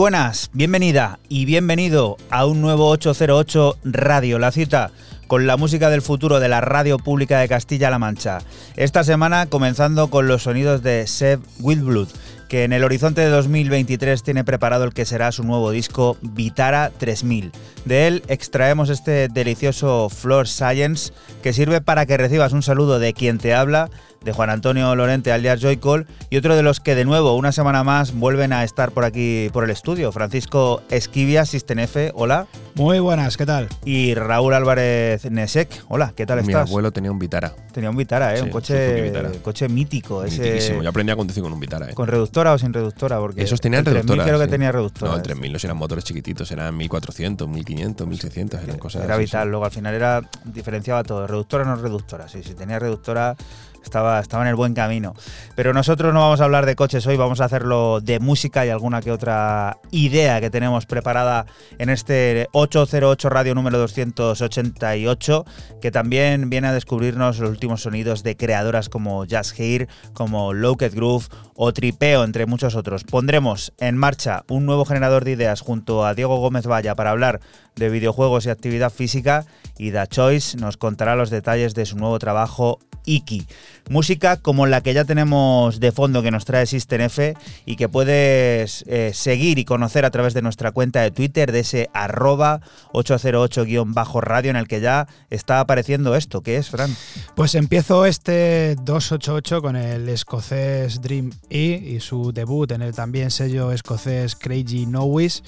Buenas, bienvenida y bienvenido a un nuevo 808 Radio, la cita con la música del futuro de la radio pública de Castilla-La Mancha. Esta semana comenzando con los sonidos de Seb Wildblood que en el horizonte de 2023 tiene preparado el que será su nuevo disco Vitara 3000. De él extraemos este delicioso Floor Science que sirve para que recibas un saludo de quien te habla de Juan Antonio Lorente alias Joycall y otro de los que de nuevo una semana más vuelven a estar por aquí por el estudio, Francisco Esquivia, F, hola. Muy buenas, ¿qué tal? Y Raúl Álvarez Nesek, hola, ¿qué tal estás? Mi abuelo tenía un Vitara. Tenía un Vitara, ¿eh? un coche, coche mítico. Ese... Yo aprendí a conducir con un Vitara. ¿eh? ¿Con reductora o sin reductora? Porque Esos tenían reductora. creo que tenía reductora. No, el 3000 no eran motores chiquititos, eran 1400, 1500, 1600, eran cosas Era vital, luego al final era diferenciaba todo, reductora o no reductora. Sí, si tenía reductora estaba, estaba en el buen camino. Pero nosotros no vamos a hablar de coches hoy, vamos a hacerlo de música y alguna que otra idea que tenemos preparada en este 808 Radio número 288, que también viene a descubrirnos los últimos sonidos de creadoras como Jazz Hair, como Locked Groove o Tripeo, entre muchos otros. Pondremos en marcha un nuevo generador de ideas junto a Diego Gómez Valla para hablar de videojuegos y actividad física y Da Choice nos contará los detalles de su nuevo trabajo Iki. Música como la que ya tenemos de fondo que nos trae System F y que puedes eh, seguir y conocer a través de nuestra cuenta de Twitter de ese arroba 808-radio en el que ya está apareciendo esto. ¿Qué es, Fran? Pues empiezo este 288 con el escocés Dream E y su debut en el también sello escocés Crazy Nowis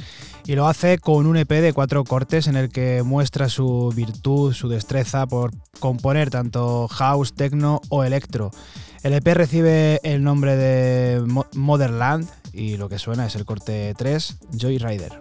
y lo hace con un EP de cuatro cortes en el que muestra su virtud, su destreza por componer tanto house, techno o electro. El EP recibe el nombre de Motherland y lo que suena es el corte 3, Joy Rider.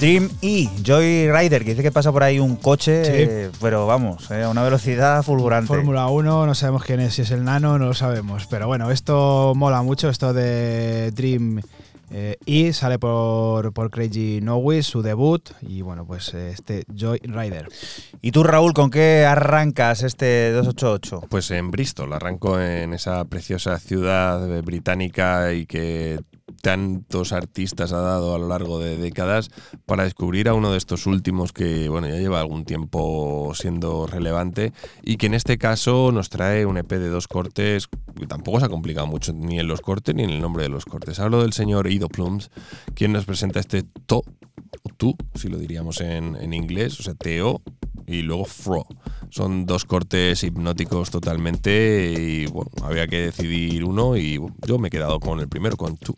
Dream E, Joy Rider, que dice que pasa por ahí un coche, Sí. eh, pero vamos, eh, a una velocidad fulgurante. Fórmula 1, no sabemos quién es, si es el nano, no lo sabemos. Pero bueno, esto mola mucho, esto de Dream eh, E sale por, por Crazy Nowis, su debut, y bueno, pues este Joy Rider. ¿Y tú, Raúl, con qué arrancas este 288? Pues en Bristol, arranco en esa preciosa ciudad británica y que tantos artistas ha dado a lo largo de décadas para descubrir a uno de estos últimos que bueno ya lleva algún tiempo siendo relevante y que en este caso nos trae un EP de dos cortes que tampoco se ha complicado mucho ni en los cortes ni en el nombre de los cortes. Hablo del señor Ido Plums, quien nos presenta este To o tú, si lo diríamos en, en inglés, o sea, Teo y luego Fro. Son dos cortes hipnóticos totalmente y bueno, había que decidir uno y yo me he quedado con el primero, con Two.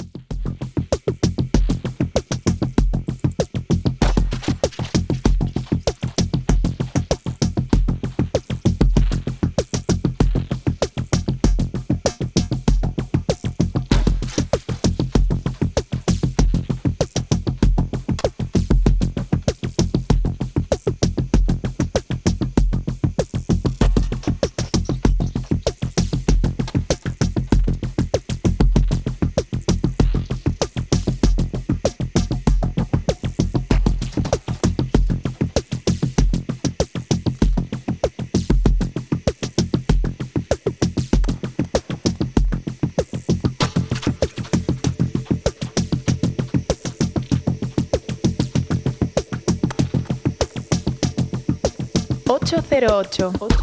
08. 8.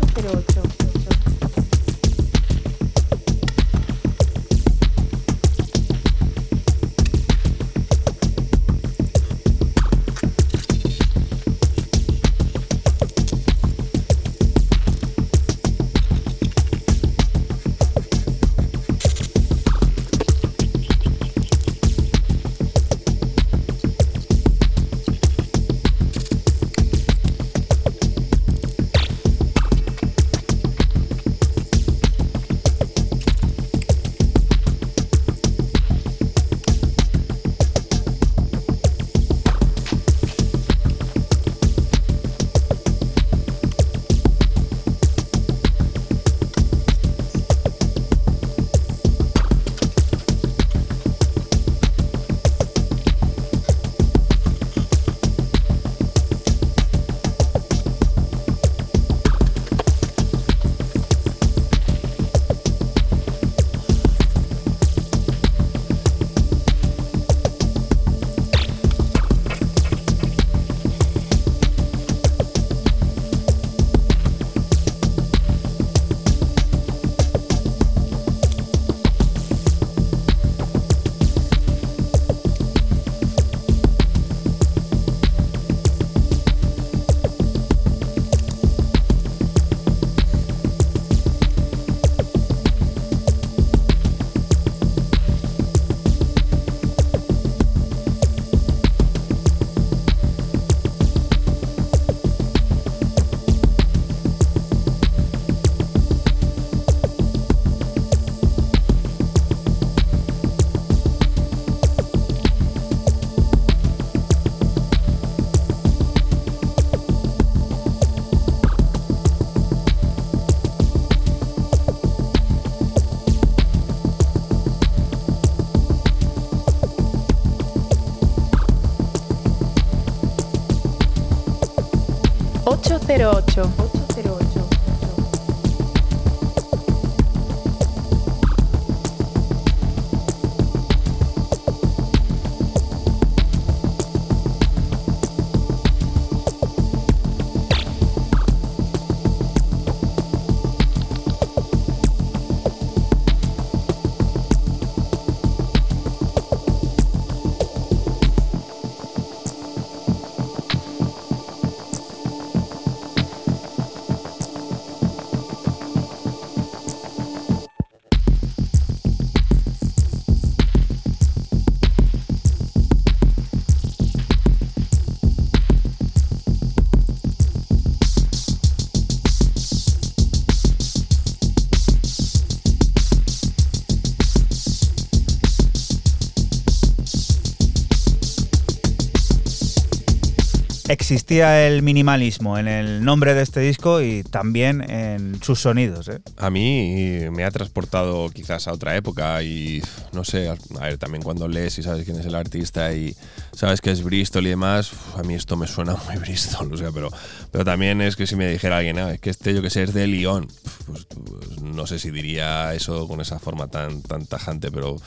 808. Existía el minimalismo en el nombre de este disco y también en sus sonidos. ¿eh? A mí me ha transportado quizás a otra época y no sé, a ver, también cuando lees y sabes quién es el artista y sabes que es Bristol y demás, a mí esto me suena muy Bristol, o sea, pero, pero también es que si me dijera alguien, ah, es que este yo que sé es de Lyon, pues, pues, no sé si diría eso con esa forma tan, tan tajante, pero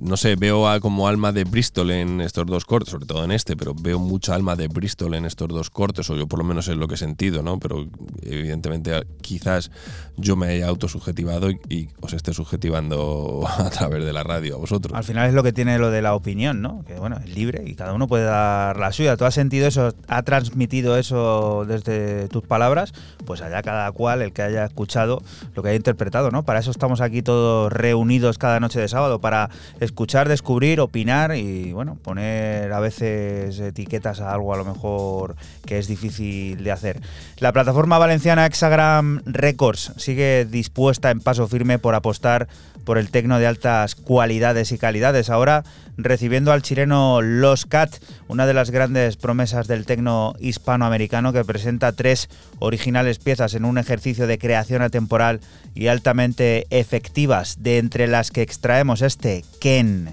no sé, veo como alma de Bristol en estos dos cortes, sobre todo en este, pero veo mucha alma de Bristol en estos dos cortes, o yo por lo menos es lo que he sentido, ¿no? Pero evidentemente quizás yo me haya autosubjetivado y, y os esté subjetivando a través de la radio a vosotros. Al final es lo que tiene lo de la opinión, ¿no? Que bueno, es libre y cada uno puede dar la suya. ¿Tú has sentido eso, ha transmitido eso desde tus palabras? Pues allá cada cual, el que haya escuchado, lo que haya interpretado, ¿no? Para eso estamos aquí todos reunidos cada noche de sábado, para escuchar, descubrir, opinar y bueno, poner a veces etiquetas a algo a lo mejor que es difícil de hacer. La plataforma valenciana Hexagram Records sigue dispuesta en paso firme por apostar por el tecno de altas cualidades y calidades. Ahora recibiendo al chileno Los Cat, una de las grandes promesas del tecno hispanoamericano que presenta tres originales piezas en un ejercicio de creación atemporal y altamente efectivas, de entre las que extraemos este Ken.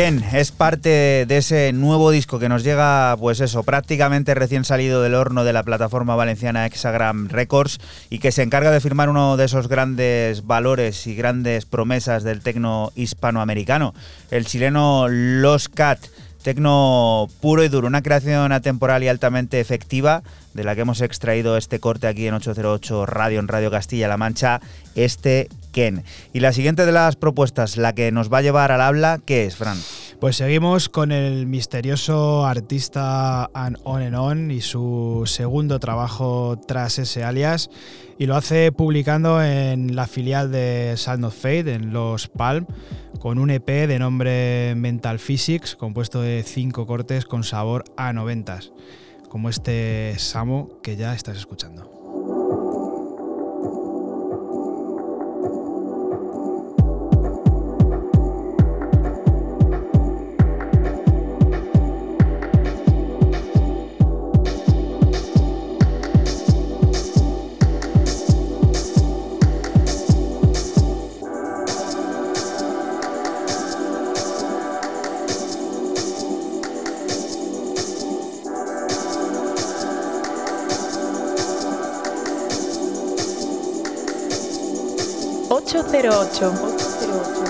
Ken es parte de ese nuevo disco que nos llega, pues eso, prácticamente recién salido del horno de la plataforma valenciana Hexagram Records y que se encarga de firmar uno de esos grandes valores y grandes promesas del tecno hispanoamericano, el chileno Los Cat. Tecno puro y duro, una creación atemporal y altamente efectiva de la que hemos extraído este corte aquí en 808 Radio, en Radio Castilla-La Mancha, este Ken. Y la siguiente de las propuestas, la que nos va a llevar al habla, ¿qué es, Fran? Pues seguimos con el misterioso artista An On and On y su segundo trabajo tras ese alias. Y lo hace publicando en la filial de Sound of Fate, en Los Palm, con un EP de nombre Mental Physics, compuesto de cinco cortes con sabor a noventas, como este Samo que ya estás escuchando. 808. 808.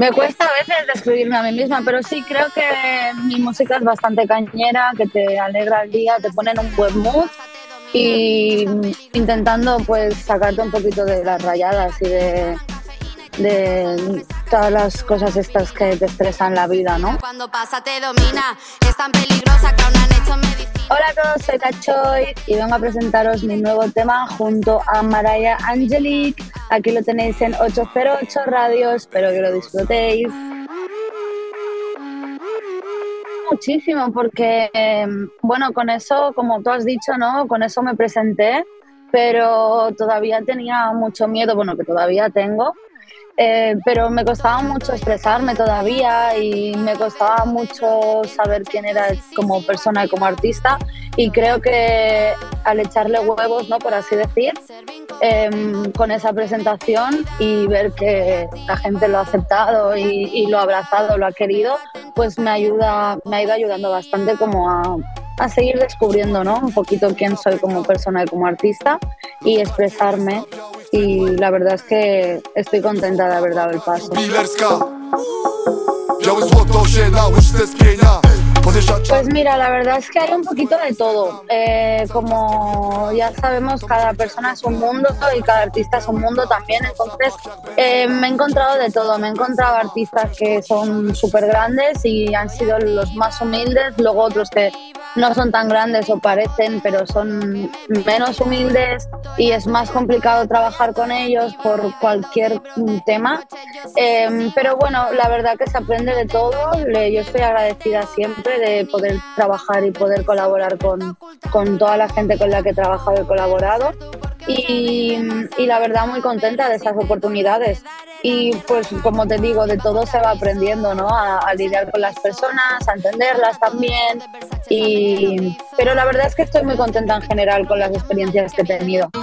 Me cuesta a veces describirme a mí misma, pero sí creo que mi música es bastante cañera, que te alegra el día, te pone en un buen mood y intentando pues sacarte un poquito de las rayadas y de, de todas las cosas estas que te estresan la vida, ¿no? Cuando pasa te domina, es tan peligrosa que aún han hecho medicina. Hola a todos, soy Cachoy y vengo a presentaros mi nuevo tema junto a Mariah Angelique. Aquí lo tenéis en 808 Radio, espero que lo disfrutéis. Muchísimo, porque, em, bueno, con eso, como tú has dicho, ¿no? Con eso me presenté, pero todavía tenía mucho miedo, bueno, que todavía tengo, eh, pero me costaba mucho expresarme todavía y me costaba mucho saber quién era como persona y como artista y creo que al echarle huevos, ¿no? Por así decir, em, con esa presentación y ver que la gente lo ha aceptado y, y lo ha abrazado, lo ha querido, pues me ayuda, me ha ido ayudando bastante como a, a seguir descubriendo ¿no? un poquito quién soy como persona y como artista y expresarme y la verdad es que estoy contenta de haber dado el paso. Pues mira, la verdad es que hay un poquito de todo. Eh, como ya sabemos, cada persona es un mundo y cada artista es un mundo también. Entonces, eh, me he encontrado de todo. Me he encontrado artistas que son súper grandes y han sido los más humildes, luego otros que no son tan grandes o parecen, pero son menos humildes y es más complicado trabajar con ellos por cualquier tema. Em, pero bueno, la verdad que se aprende de todo. Yo estoy agradecida siempre de poder trabajar y poder colaborar con, con toda la gente con la que he trabajado y colaborado. Y, y la verdad muy contenta de esas oportunidades y pues como te digo, de todo se va aprendiendo, ¿no? A, lidiar con las personas, a entenderlas también. Y, pero la verdad es que estoy muy contenta en general con las experiencias que he tenido.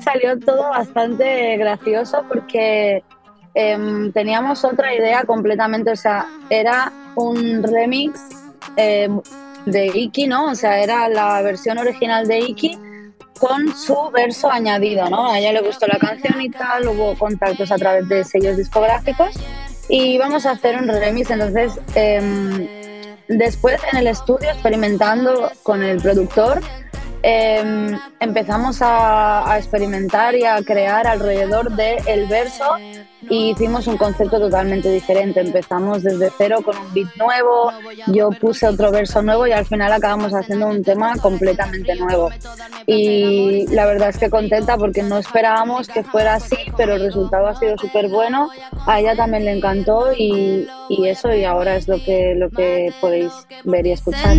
Salió todo bastante gracioso porque em, teníamos otra idea completamente, o sea, era un remix em, de Iki, ¿no? O sea, era la versión original de Iki con su verso añadido, ¿no? A ella le gustó la canción y tal, hubo contactos a través de sellos discográficos y vamos a hacer un remix. Entonces, em, después en el estudio, experimentando con el productor, Em, empezamos a, experimentar y a crear alrededor del el verso y hicimos un concepto totalmente diferente. Empezamos desde cero con un beat nuevo, yo puse otro verso nuevo y al final acabamos haciendo un tema completamente nuevo. Y la verdad es que contenta porque no esperábamos que fuera así, pero el resultado ha sido súper bueno. A ella también le encantó y, y, eso y ahora es lo que, lo que podéis ver y escuchar.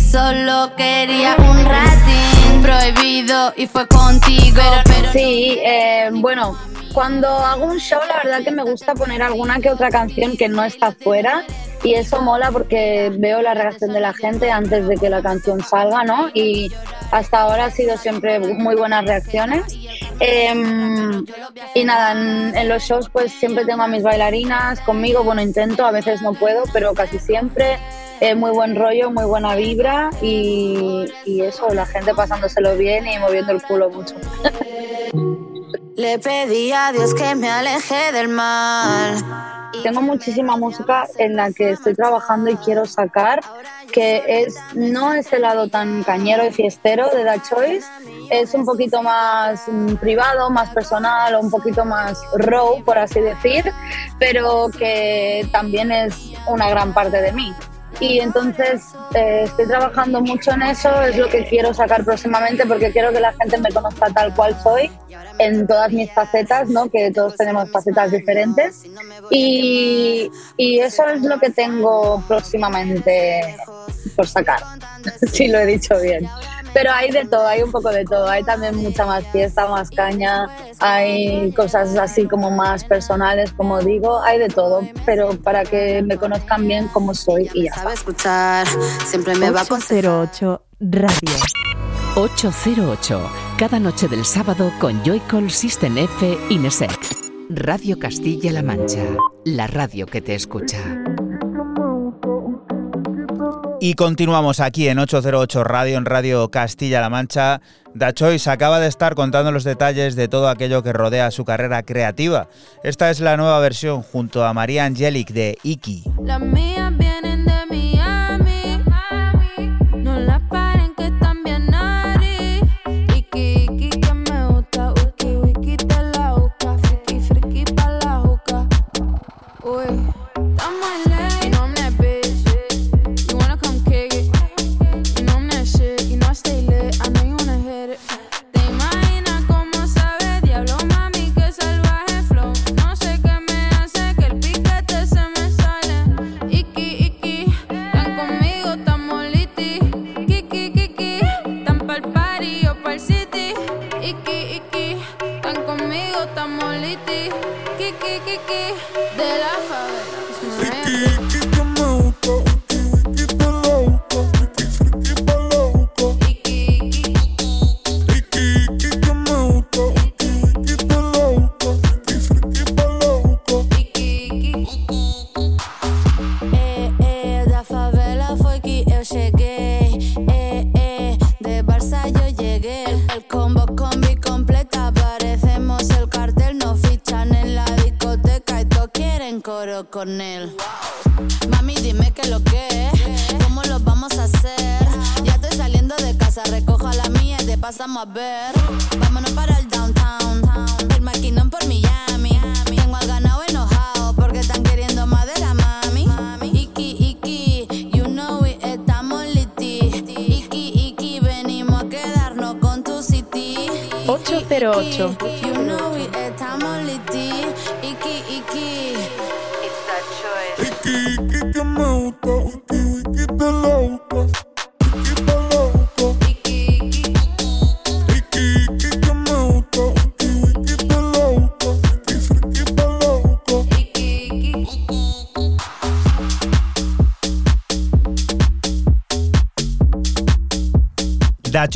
Solo quería un prohibido y fue contigo. Pero, Sí, eh, bueno, cuando hago un show, la verdad que me gusta poner alguna que otra canción que no está fuera. Y eso mola porque veo la reacción de la gente antes de que la canción salga, ¿no? Y hasta ahora ha sido siempre muy buenas reacciones. Em, y nada, en, en, los shows pues siempre tengo a mis bailarinas conmigo, bueno, intento, a veces no puedo, pero casi siempre muy buen rollo, muy buena vibra y, y eso, la gente pasándoselo bien y moviendo el culo mucho. Le pedí a Dios que me aleje del mal. Tengo muchísima música en la que estoy trabajando y quiero sacar, que es no es el lado tan cañero y fiestero de The Choice, es un poquito más mm, privado, más personal, o un poquito más raw, por así decir, pero que también es una gran parte de mí y entonces eh, estoy trabajando mucho en eso, es lo que quiero sacar próximamente porque quiero que la gente me conozca tal cual soy en todas mis facetas, ¿no? que todos tenemos facetas diferentes y, y eso es lo que tengo próximamente por sacar, si lo he dicho bien. Pero hay de todo, hay un poco de todo. Hay también mucha más fiesta, más caña, hay cosas así como más personales, como digo, hay de todo. Pero para que me conozcan bien como soy y ya. Sabe escuchar, siempre me va 808 Radio. 808, cada noche del sábado con Joycall System F Inesec. Radio Castilla-La Mancha, la radio que te escucha. Y continuamos aquí en 808 Radio, en Radio Castilla-La Mancha. Dachois acaba de estar contando los detalles de todo aquello que rodea su carrera creativa. Esta es la nueva versión junto a María Angelic de Iki.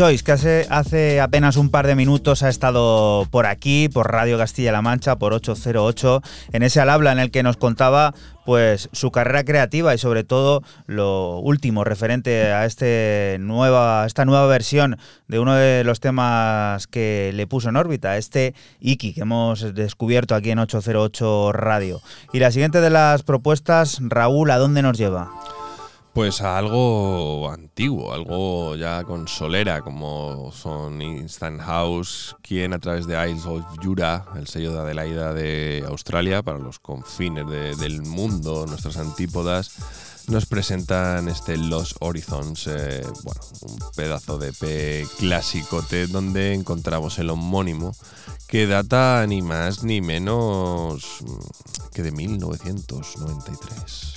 Choice, que hace, apenas un par de minutos ha estado por aquí, por Radio Castilla-La Mancha, por 808, en ese al habla en el que nos contaba pues su carrera creativa y sobre todo lo último referente a este nueva, esta nueva versión de uno de los temas que le puso en órbita, este Iki que hemos descubierto aquí en 808 Radio. Y la siguiente de las propuestas, Raúl, ¿a dónde nos lleva? Pues a algo antiguo, algo ya con solera, como son Instant House, quien a través de Isles of Jura, el sello de Adelaida de Australia, para los confines de- del mundo, nuestras antípodas, nos presentan este Los Horizons, eh, bueno, un pedazo de P clásico donde encontramos el homónimo que data ni más ni menos que de 1993.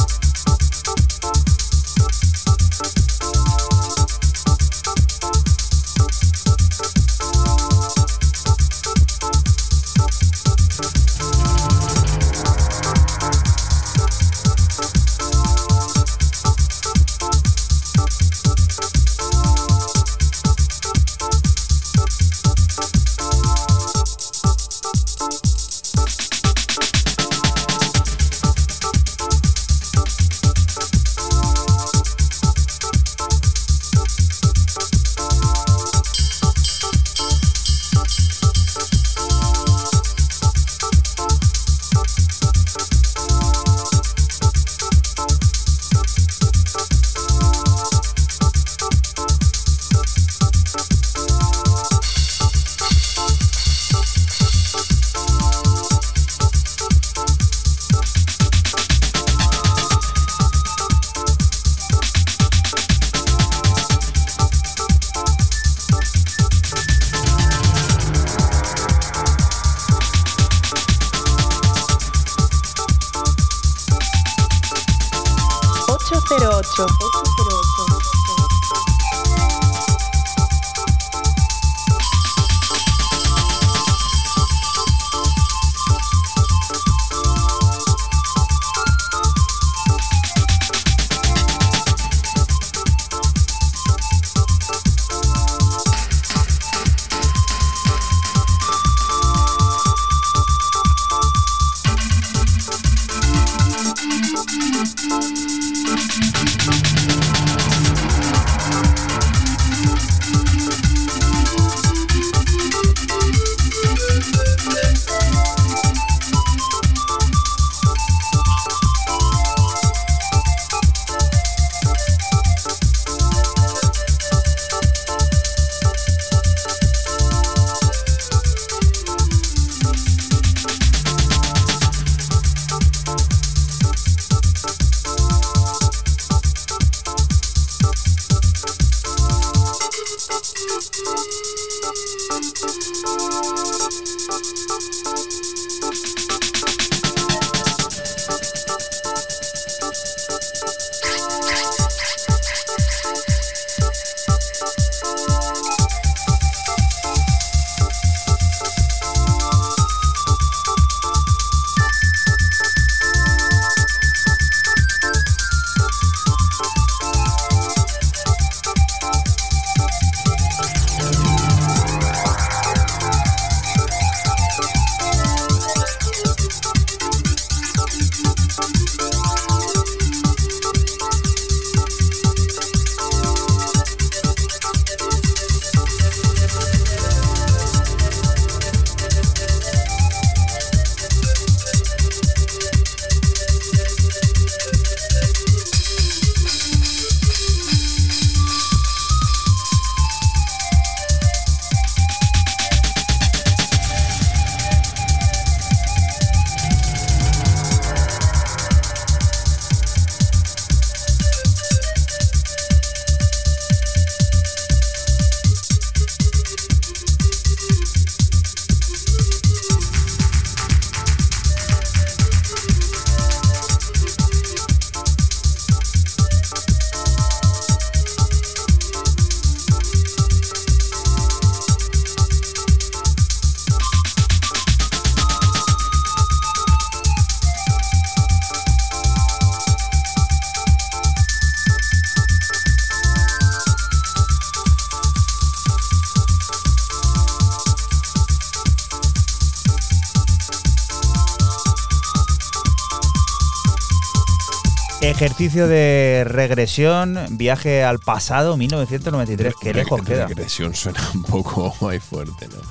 Ejercicio de regresión, viaje al pasado, 1993. Qué lejos queda. Regresión suena un poco muy fuerte, ¿no?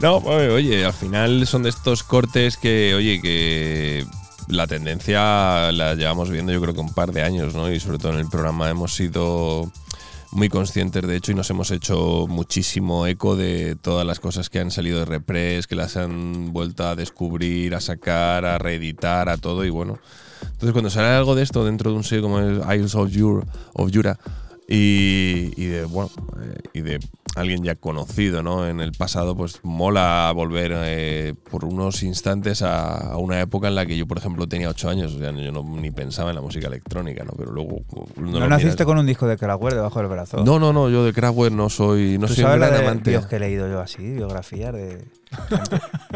No, oye, oye, al final son de estos cortes que, oye, que la tendencia la llevamos viendo yo creo que un par de años, ¿no? Y sobre todo en el programa hemos sido muy conscientes de hecho y nos hemos hecho muchísimo eco de todas las cosas que han salido de Repress, que las han vuelto a descubrir, a sacar, a reeditar, a todo y bueno. Entonces cuando sale algo de esto dentro de un sello como es Isles of, Jura, y de bueno eh, y de alguien ya conocido ¿no? en el pasado, pues mola volver eh, por unos instantes a, a una época en la que yo, por ejemplo, tenía ocho años. O sea, yo no, ni pensaba en la música electrónica, ¿no? Pero luego. No, naciste miras- con un disco de Kraftwerk debajo del brazo. No, no, no, yo de Kraftwerk no soy, no ¿Tú soy un sabes la gran de amante. bios que he leído yo así, biografías de.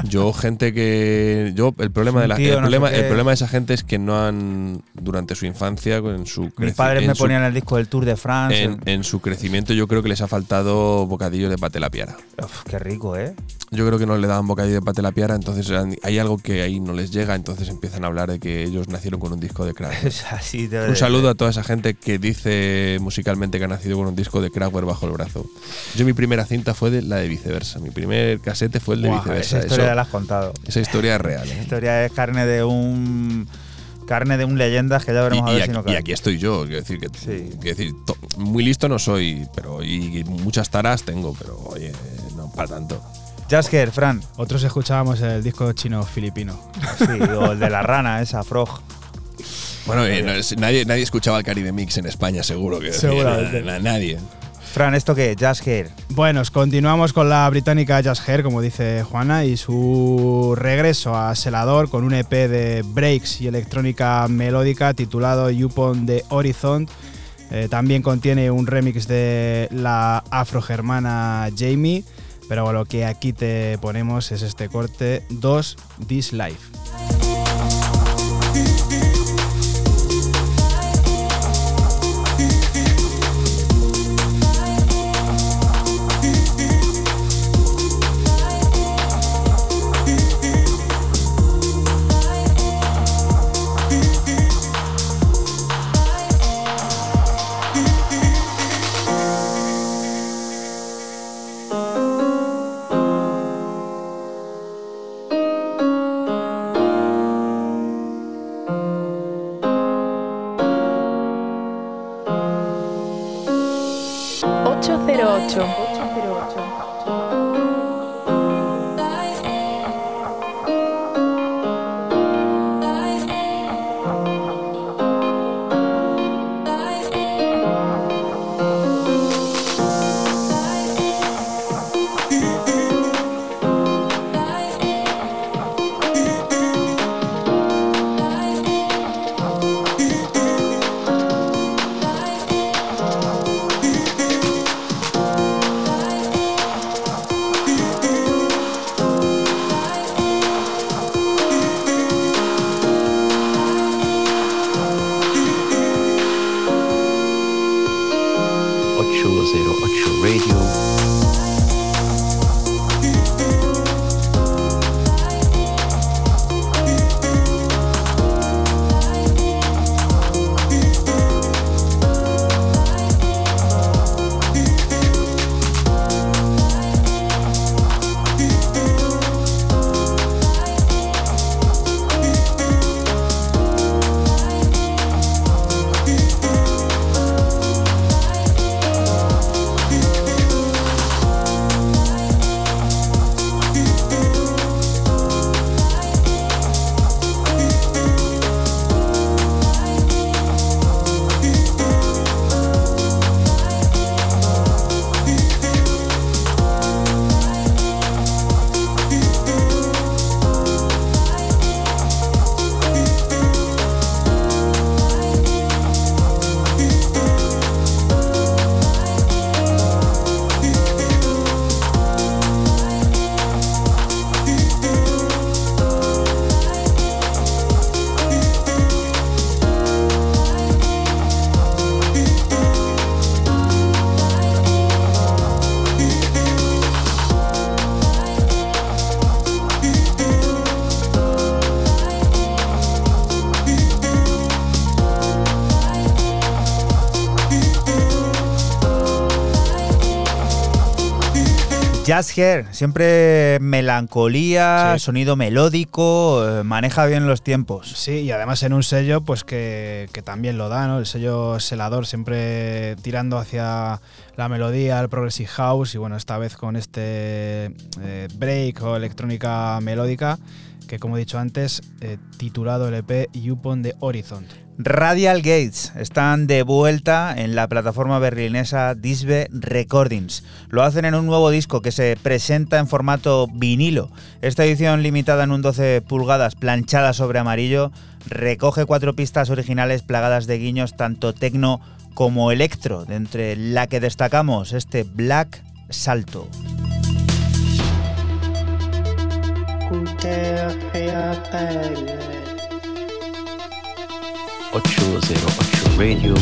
Yo, gente que. Yo, el problema, Un de la, tío, el, no problema, qué. el problema de esa gente es que no han. Durante su infancia, en su Mis padres me su- ponían el disco del Tour de France. en, en su crecimiento, yo creo que les ha faltado bocadillo de pate la piara. Uf, qué rico, ¿eh? Yo creo que no le daban bocadillo de pate la piara, entonces hay algo que ahí no les llega, entonces empiezan a hablar de que ellos nacieron con un disco de Kraftwerk. Es así. Un saludo a toda esa gente que dice musicalmente que ha nacido con un disco de Kraftwerk bajo el brazo. Yo mi primera cinta fue de la de viceversa. Mi primer casete fue el de viceversa. Esa historia Eso- ya la has contado. esa historia es real. ¿eh? historia es carne de un. Carne de un leyendas que ya Y, veremos a y ver aquí, si no y cae. aquí estoy yo, quiero decir que Sí. quiero decir, to- muy listo no soy, pero y muchas taras tengo, pero oye, no para tanto. Jasker, Fran. Otros escuchábamos el disco chino-filipino. Sí, o el de la rana, esa Frog. Bueno, eh, no es- nadie, nadie escuchaba el Caribe Mix en España, seguro que Seguramente. na- na- nadie. Fran, ¿esto qué? Jasker. Bueno, continuamos con la británica Jazz Hair, como dice Juana, y su regreso a Selador con un EP de breaks y electrónica melódica titulado Upon the Horizon. Eh, también contiene un remix de la afrogermana Jamie, pero lo que aquí te ponemos es este corte 2 This Life. Hair, siempre melancolía, Sí. sonido melódico, eh, maneja bien los tiempos. Sí, y además en un sello pues que, que también lo da, ¿no? El sello selador siempre tirando hacia la melodía, el progressive house y bueno, esta vez con este eh, break o electrónica melódica que como he dicho antes, eh, titulado el EP Upon the Horizon. Radial Gates están de vuelta en la plataforma berlinesa Disbe Recordings. Lo hacen en un nuevo disco que se presenta en formato vinilo. Esta edición limitada en un 12 pulgadas planchada sobre amarillo recoge cuatro pistas originales plagadas de guiños tanto tecno como electro, de entre la que destacamos este Black Salto. 808 Radio.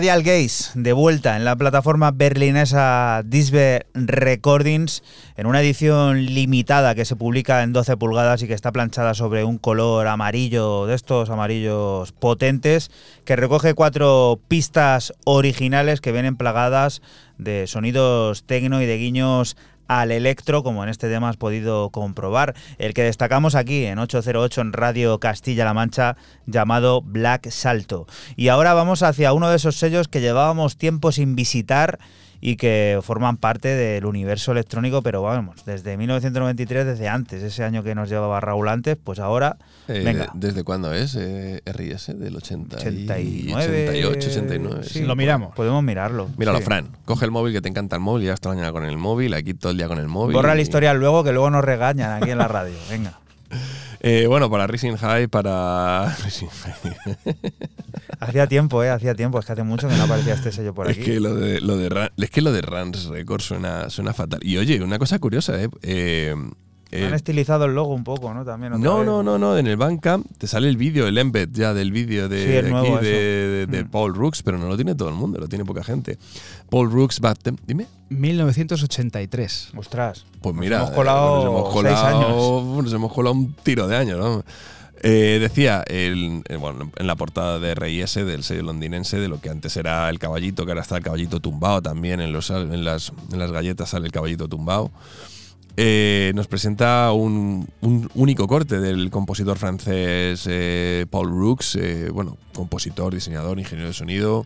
Radial de vuelta en la plataforma berlinesa Disbe Recordings, en una edición limitada que se publica en 12 pulgadas y que está planchada sobre un color amarillo, de estos amarillos potentes, que recoge cuatro pistas originales que vienen plagadas de sonidos tecno y de guiños al electro, como en este tema has podido comprobar. El que destacamos aquí en 808 en Radio Castilla-La Mancha, llamado Black Salto. Y ahora vamos hacia uno de esos sellos que llevábamos tiempo sin visitar y que forman parte del universo electrónico, pero vamos, desde 1993, desde antes, ese año que nos llevaba Raúl antes, pues ahora, Eh, venga. ¿Desde cuándo es eh, RIS? Del 80 y- 89, 88, 89. sí, sí. Lo miramos. Podemos mirarlo. Míralo, sí. Fran. Coge el móvil que te encanta el móvil, ya está la mañana con el móvil, aquí todo el día con el móvil. Borra el y- historial luego, que luego nos regañan aquí en la radio. Venga. Eh, bueno, para Rising High, para. Rising High. Hacía tiempo, ¿eh? Hacía tiempo. Es que hace mucho que no aparecía este sello por Es aquí. que lo de, lo de es que lo de Rans Records suena, suena fatal. Y oye, una cosa curiosa, ¿eh? Eh, eh, Han estilizado el logo un poco, ¿no? También. no, vez. no, no, no. En el Bandcamp te sale el vídeo, el embed ya del vídeo de, Sí, de aquí, de, de- Mm. Paul Rooks, pero no lo tiene todo el mundo, lo tiene poca gente. Paul Rooks, Baptem. Dime. 1983. Ostras. Pues Nos mira, hemos eh, colado nos hemos seis colado, años. nos hemos colado un tiro de años, ¿no? Eh, decía el, eh, bueno, en la portada de RIS del sello londinense de lo que antes era el caballito, que ahora está el caballito tumbado también, en, los, en, las, en las galletas sale el caballito tumbado. Eh, nos presenta un, único corte del compositor francés eh, Paul Rooks, eh, bueno, compositor, diseñador, ingeniero de sonido.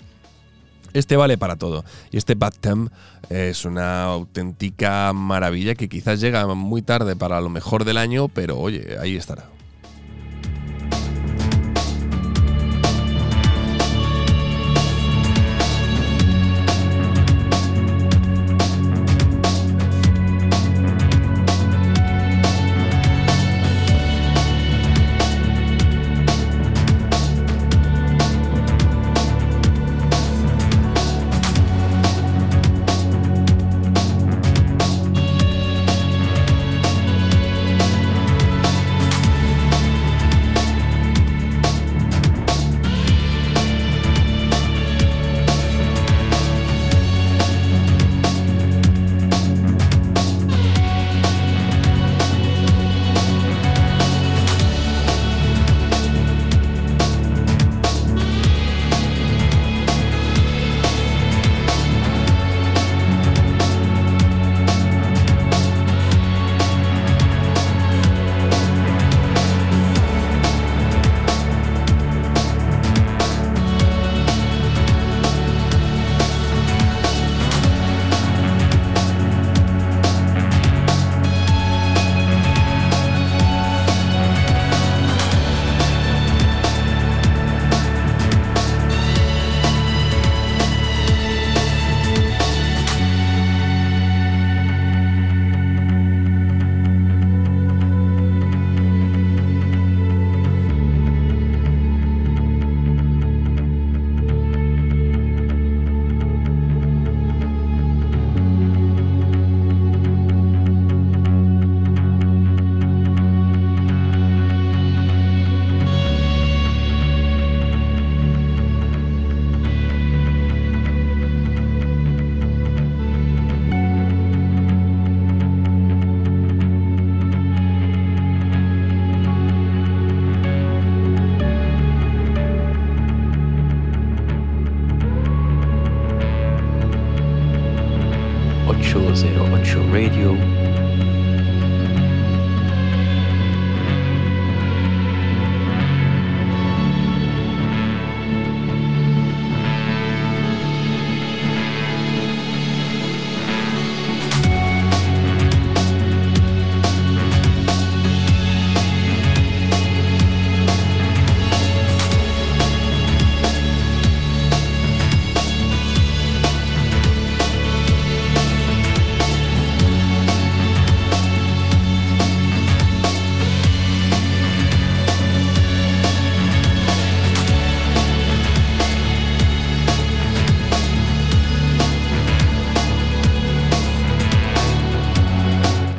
Este vale para todo. Y este Bad Tem es una auténtica maravilla que quizás llega muy tarde para lo mejor del año, pero oye, ahí estará.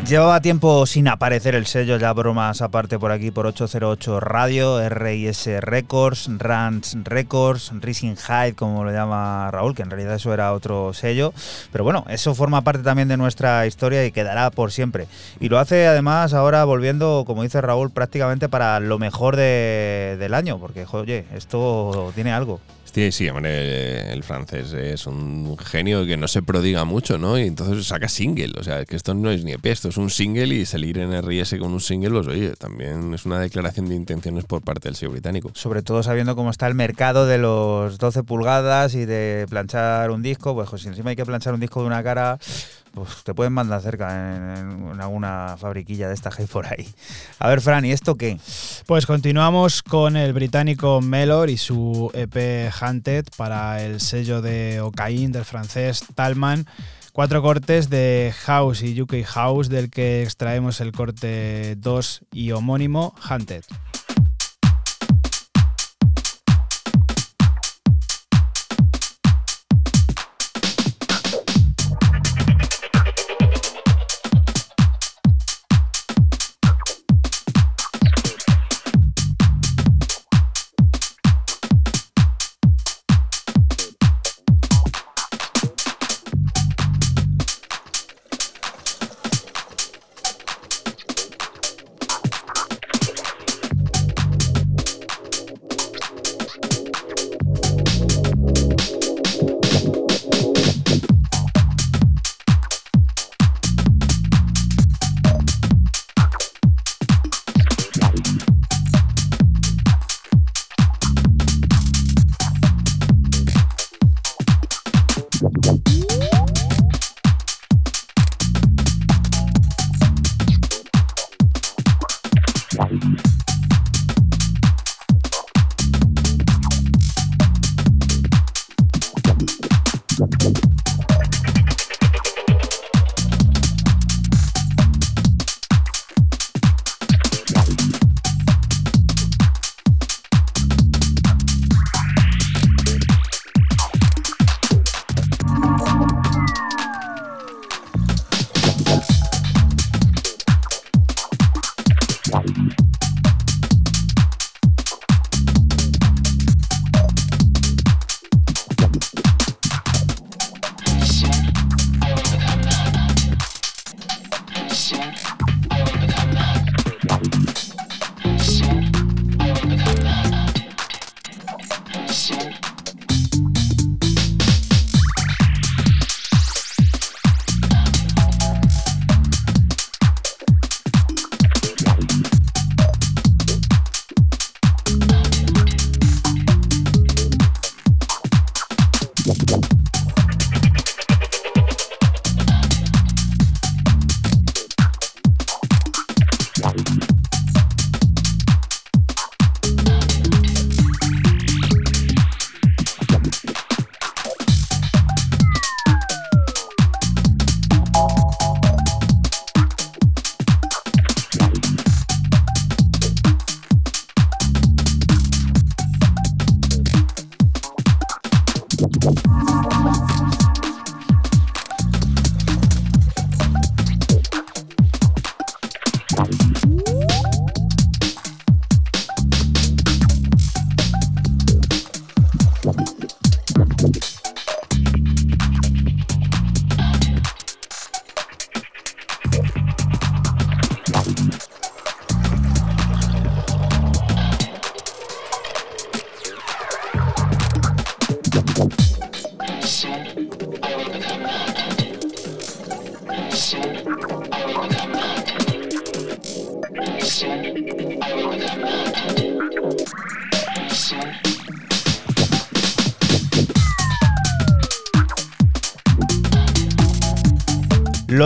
Llevaba tiempo sin aparecer el sello, ya bromas aparte por aquí por 808 Radio, RIS Records, Rans Records, Rising High, como lo llama Raúl, que en realidad eso era otro sello. Pero bueno, eso forma parte también de nuestra historia y quedará por siempre. Y lo hace además ahora volviendo, como dice Raúl, prácticamente para lo mejor de- del año, porque oye, esto tiene algo. Sí, sí, hombre, el francés es un genio que no se prodiga mucho, ¿no? Y entonces saca single, o sea, que esto no es ni EP, esto es un single y salir en RS con un single, pues oye, también es una declaración de intenciones por parte del sello británico. Sobre todo sabiendo cómo está el mercado de los 12 pulgadas y de planchar un disco, pues jo, si encima hay que planchar un disco de una cara, pues te pueden mandar cerca en, alguna fabriquilla de esta hay por ahí. A ver, Fran, ¿y esto qué? Pues continuamos con el británico Melor y su EP Hunted para el sello de Ocaín del francés Talman. Cuatro cortes de House y UK House, del que extraemos el corte 2 y homónimo Hunted.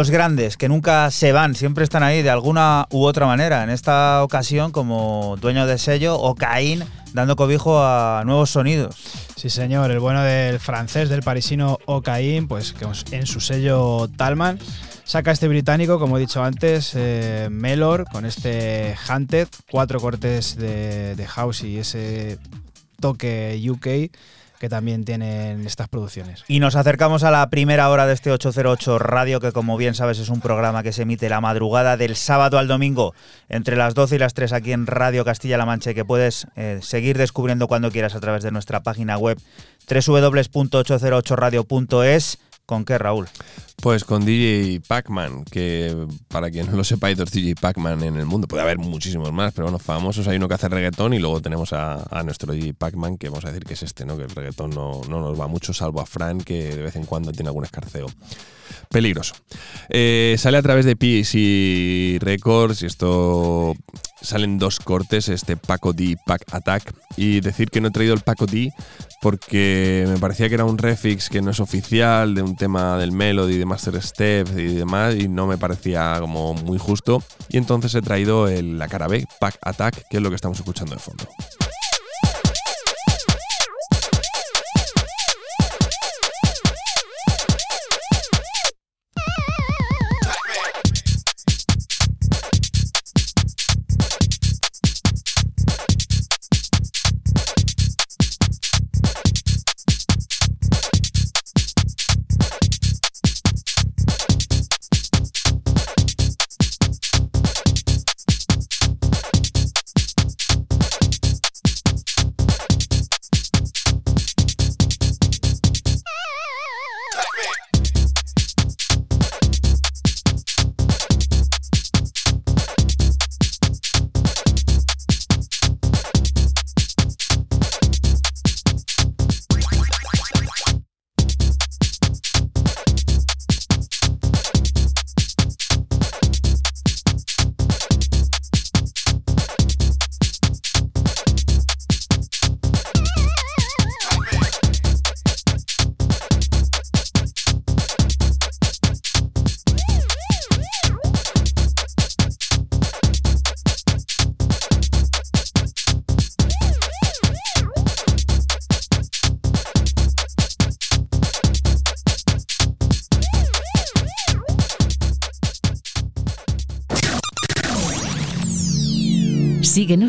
Grandes, que nunca se van, siempre están ahí de alguna u otra manera. En esta ocasión, como dueño de sello, Ocaín, dando cobijo a nuevos sonidos. Sí, señor, el bueno del francés, del parisino Ocaín, pues que en su sello Talman saca este británico, como he dicho antes, eh, Melor, con este Hunted, cuatro cortes de, de house y ese toque UK. Que también tienen estas producciones. Y nos acercamos a la primera hora de este 808 Radio, que como bien sabes es un programa que se emite la madrugada del sábado al domingo, entre las 12 y las 3 aquí en Radio Castilla-La Mancha, que puedes eh, seguir descubriendo cuando quieras a través de nuestra página web www.808radio.es. ¿Con qué, Raúl? Pues con DJ Pac-Man, que para quien no lo sepa, hay dos DJ Pac-Man en el mundo. Puede haber muchísimos más, pero bueno, famosos hay uno que hace reggaetón y luego tenemos a, nuestro DJ Pac-Man, que vamos a decir que es este, ¿no? Que el reggaetón no, no nos va mucho, salvo a Fran, que de vez en cuando tiene algún escarceo. Peligroso. Eh, sale a través de PAC Records y esto salen dos cortes, este Paco D Pac Attack. Y decir que no he traído el Paco D porque me parecía que era un refix que no es oficial de un tema del Melody, de Master Step y demás, y no me parecía como muy justo. Y entonces he traído el, la cara B, Pack Attack, que es lo que estamos escuchando de fondo.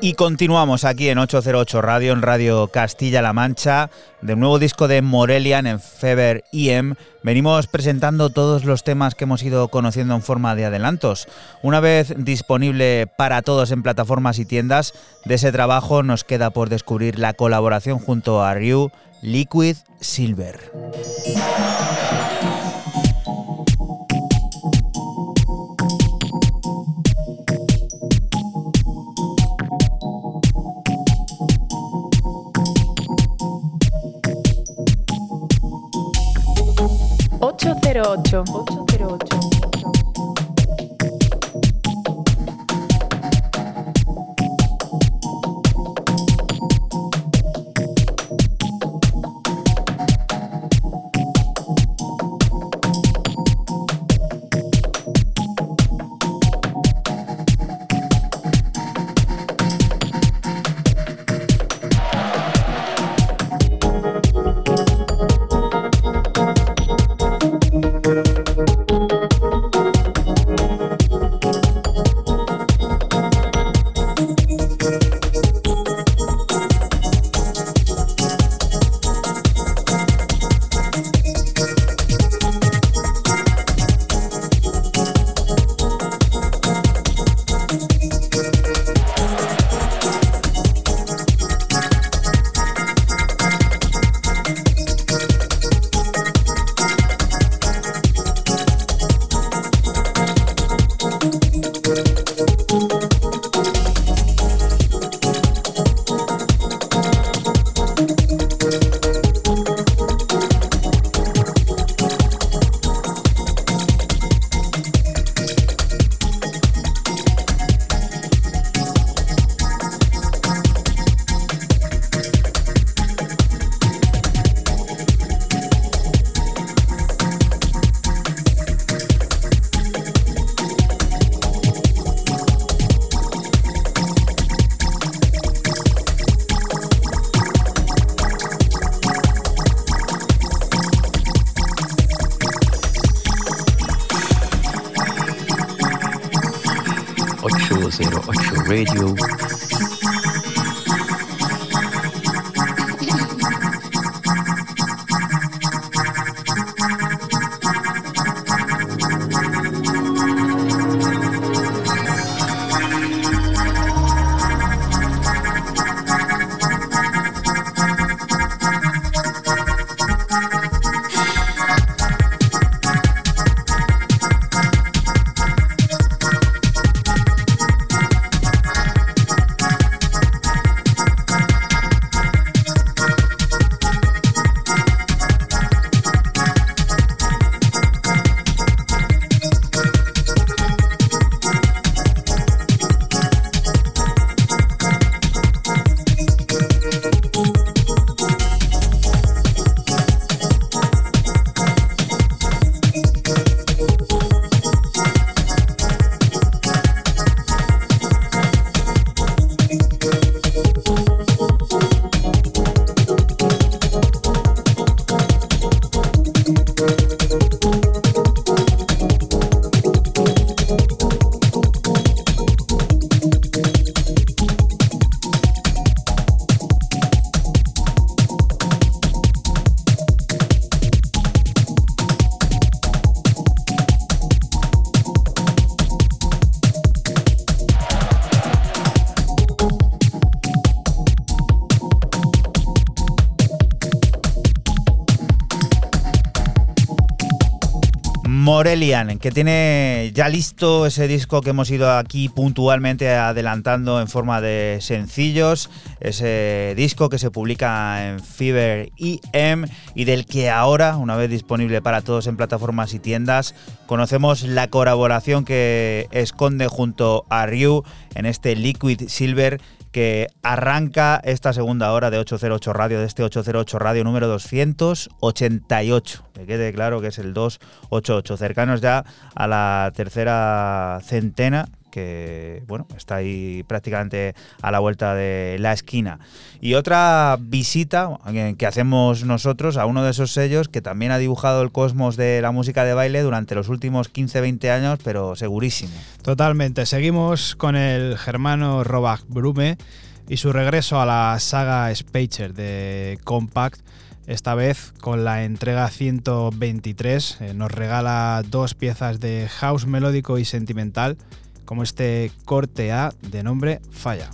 Y continuamos aquí en 808 Radio, en Radio Castilla-La Mancha, del nuevo disco de Morelian en Feber IM. Venimos presentando todos los temas que hemos ido conociendo en forma de adelantos. Una vez disponible para todos en plataformas y tiendas, de ese trabajo nos queda por descubrir la colaboración junto a Ryu, Liquid Silver. 808. 808. Radio. Morelian, que tiene ya listo ese disco que hemos ido aquí puntualmente adelantando en forma de sencillos, ese disco que se publica en Fever EM y del que ahora, una vez disponible para todos en plataformas y tiendas, conocemos la colaboración que esconde junto a Ryu en este Liquid Silver que arranca esta segunda hora de 808 Radio, de este 808 Radio número 288. Que quede claro que es el 288, cercanos ya a la tercera centena que bueno, está ahí prácticamente a la vuelta de la esquina. Y otra visita que hacemos nosotros a uno de esos sellos que también ha dibujado el cosmos de la música de baile durante los últimos 15-20 años, pero segurísimo. Totalmente. Seguimos con el germano Robach Brume y su regreso a la saga Spacer de Compact. Esta vez con la entrega 123 eh, nos regala dos piezas de house melódico y sentimental como este corte A de nombre Falla.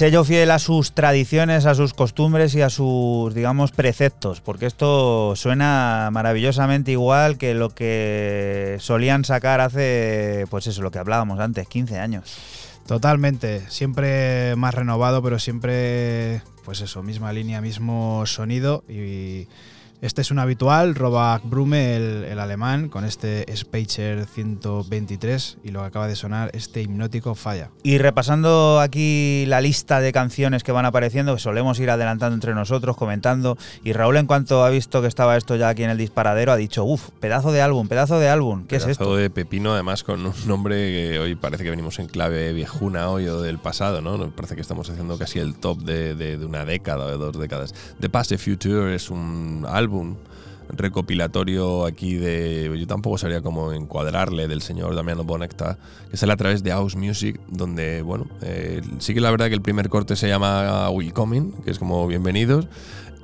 Sello fiel a sus tradiciones, a sus costumbres y a sus, digamos, preceptos, porque esto suena maravillosamente igual que lo que solían sacar hace, pues eso, lo que hablábamos antes, 15 años. Totalmente, siempre más renovado, pero siempre, pues eso, misma línea, mismo sonido. Y este es un habitual, Robak Brume, el, el alemán, con este Spacer 123 y lo que acaba de sonar, este hipnótico falla. Y repasando aquí la lista de canciones que van apareciendo, que solemos ir adelantando entre nosotros, comentando, y Raúl en cuanto ha visto que estaba esto ya aquí en el disparadero, ha dicho, uff, pedazo de álbum, pedazo de álbum, ¿qué es Pedazo esto? de pepino, además con un nombre que hoy parece que venimos en clave viejuna hoy o del pasado, ¿no? Nos parece que estamos haciendo casi el top de, de- de una década o de dos décadas. The Past the Future es un álbum recopilatorio aquí de. Yo tampoco sabría cómo encuadrarle del señor Damiano Bonecta, que sale a través de House Music, donde, bueno, eh, sí que la verdad que el primer corte se llama We Coming, que es como bienvenidos.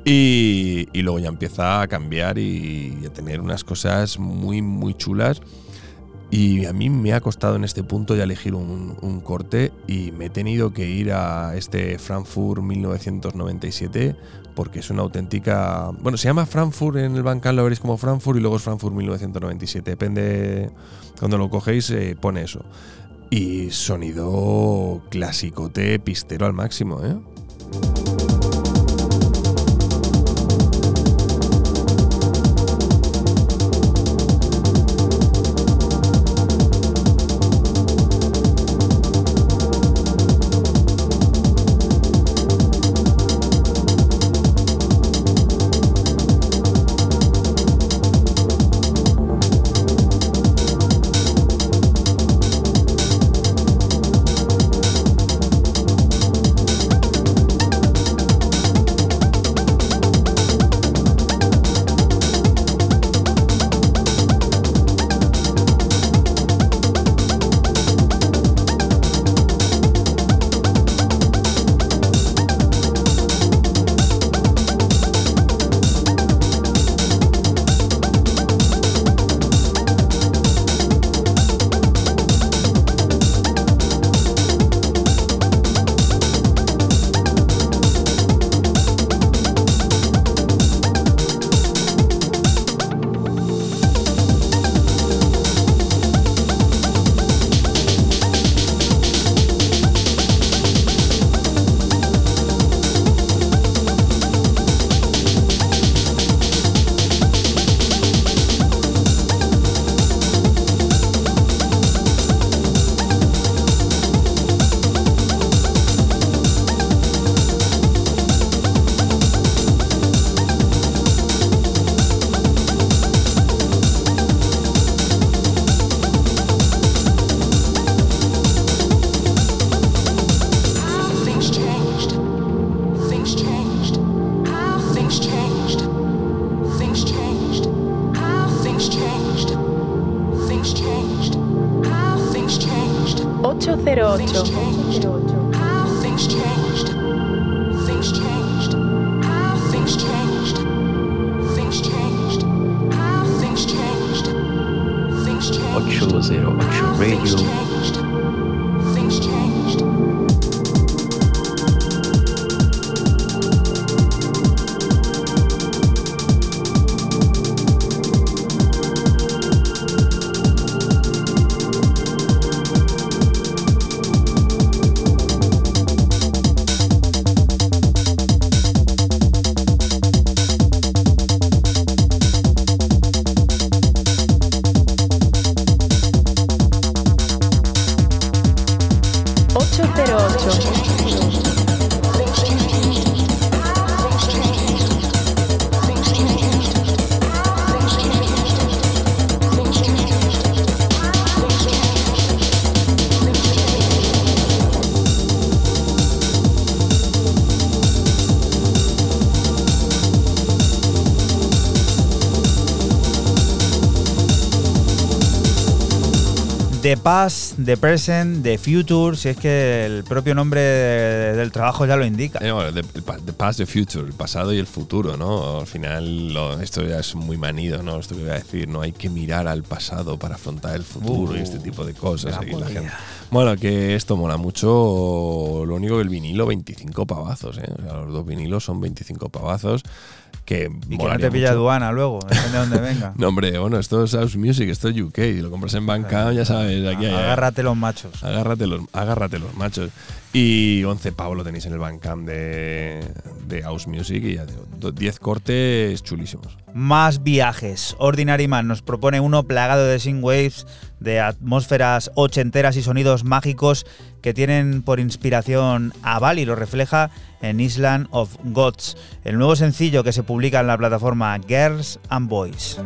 Y, y luego ya empieza a cambiar y a tener unas cosas muy, muy chulas. Y a mí me ha costado en este punto ya elegir un corte y me he tenido que ir a este Frankfurt 1997 porque es una auténtica... Bueno, se llama Frankfurt en el Bancal, lo veréis como Frankfurt y luego es Frankfurt 1997. Depende, cuando lo cogéis eh, pone eso. Y sonido clasicote pistero al máximo, ¿eh? The Past, The Present, The Future, si es que el propio nombre del trabajo ya lo indica. Eh, bueno, the, the past, the future, el pasado y el futuro, ¿no? Al final, lo- esto ya es muy manido, ¿no? Esto que voy a decir, no hay que mirar al pasado para afrontar el futuro y este tipo de cosas. aquí la gente- Bueno, que esto mola mucho. Lo único que el vinilo, 25 pavazos, ¿eh? O sea, los dos vinilos son 25 pavazos. Que Y que no te pilla mucho. aduana luego, depende de dónde venga. No, hombre, bueno, esto es House Music, esto es UK. Lo compras en Bandcamp, ya sabes, aquí hay. Agárrate los machos. Agárrate los, agárrate los machos. Y 11 pavos lo tenéis en el Bandcamp de, de House Music y ya digo, do- 10 cortes chulísimos. Más viajes. Ordinary Man nos propone uno plagado de synthwaves, de atmósferas ochenteras y sonidos mágicos que tienen por inspiración a Bali. Lo refleja en Island of Gods, el nuevo sencillo que se publica en la plataforma Girls and Boys.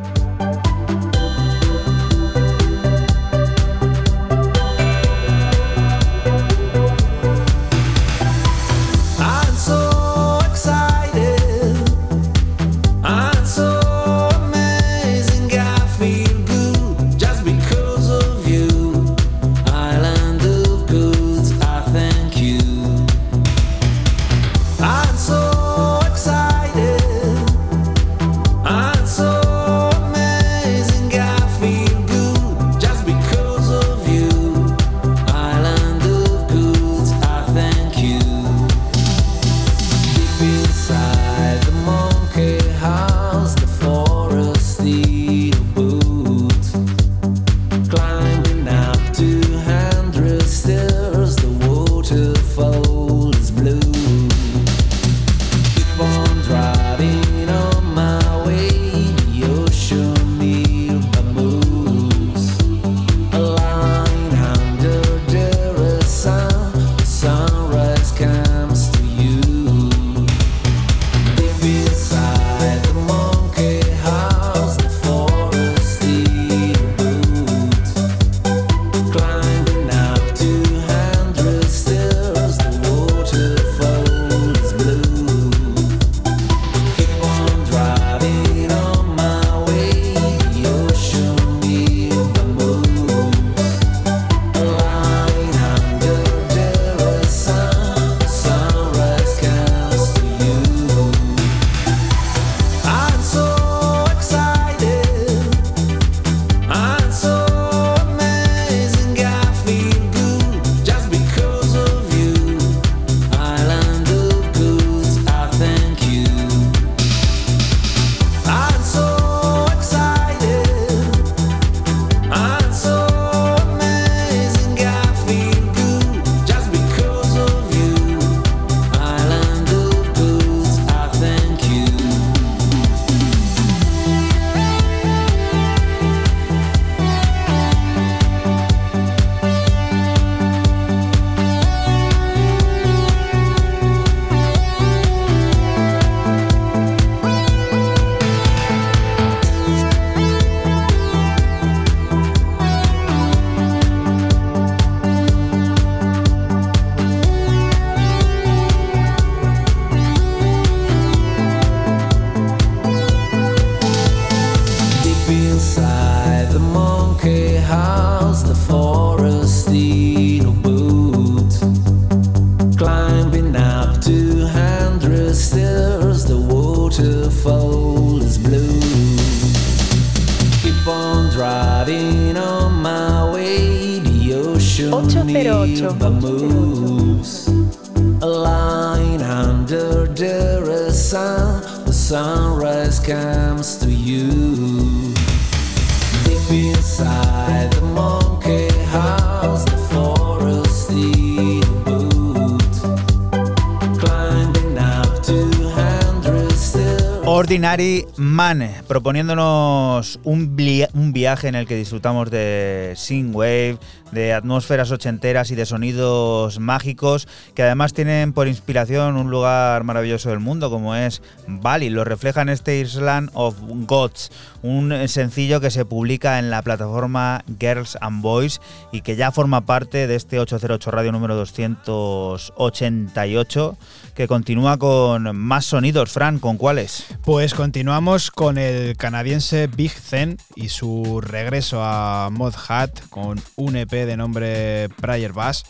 Proponiéndonos un, viaje en el que disfrutamos de synthwave, de atmósferas ochenteras y de sonidos mágicos que además tienen por inspiración un lugar maravilloso del mundo como es Bali. Lo refleja en este Island of Gods, un sencillo que se publica en la plataforma Girls and Boys y que ya forma parte de este 808 Radio número 288 que continúa con más sonidos. Fran, ¿con cuáles? Pues continuamos con el canadiense Big Zen y su regreso a Mod Hat con un EP de nombre Prayer Bass.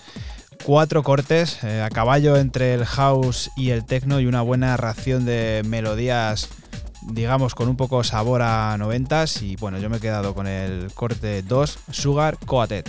Cuatro cortes eh, a caballo entre el house y el techno y una buena ración de melodías, digamos, con un poco sabor a noventas. Y bueno, yo me he quedado con el corte 2, Sugar Coated.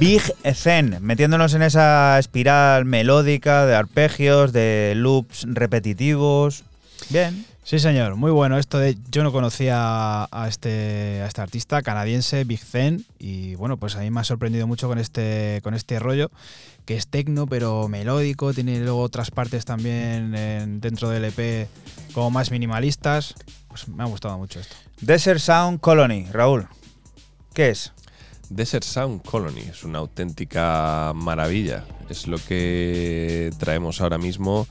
Big Zen, metiéndonos en esa espiral melódica de arpegios, de loops repetitivos. Bien. Sí, señor, muy bueno. Esto de yo no conocía a este, a este artista canadiense, Big Zen, y bueno, pues a mí me ha sorprendido mucho con este, con este rollo, que es tecno pero melódico, tiene luego otras partes también en- dentro del EP como más minimalistas. Pues me ha gustado mucho esto. Desert Sound Colony, Raúl. ¿Qué es? Desert Sound Colony es una auténtica maravilla. Es lo que traemos ahora mismo.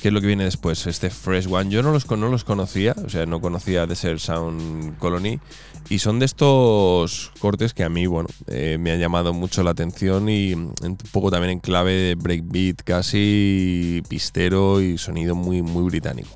¿Qué es lo que viene después? Este Fresh One. Yo no los, no los conocía, o sea, no conocía Desert Sound Colony. Y son de estos cortes que a mí, bueno, eh, me han llamado mucho la atención y un poco también en clave de breakbeat, casi pistero y sonido muy, muy británico.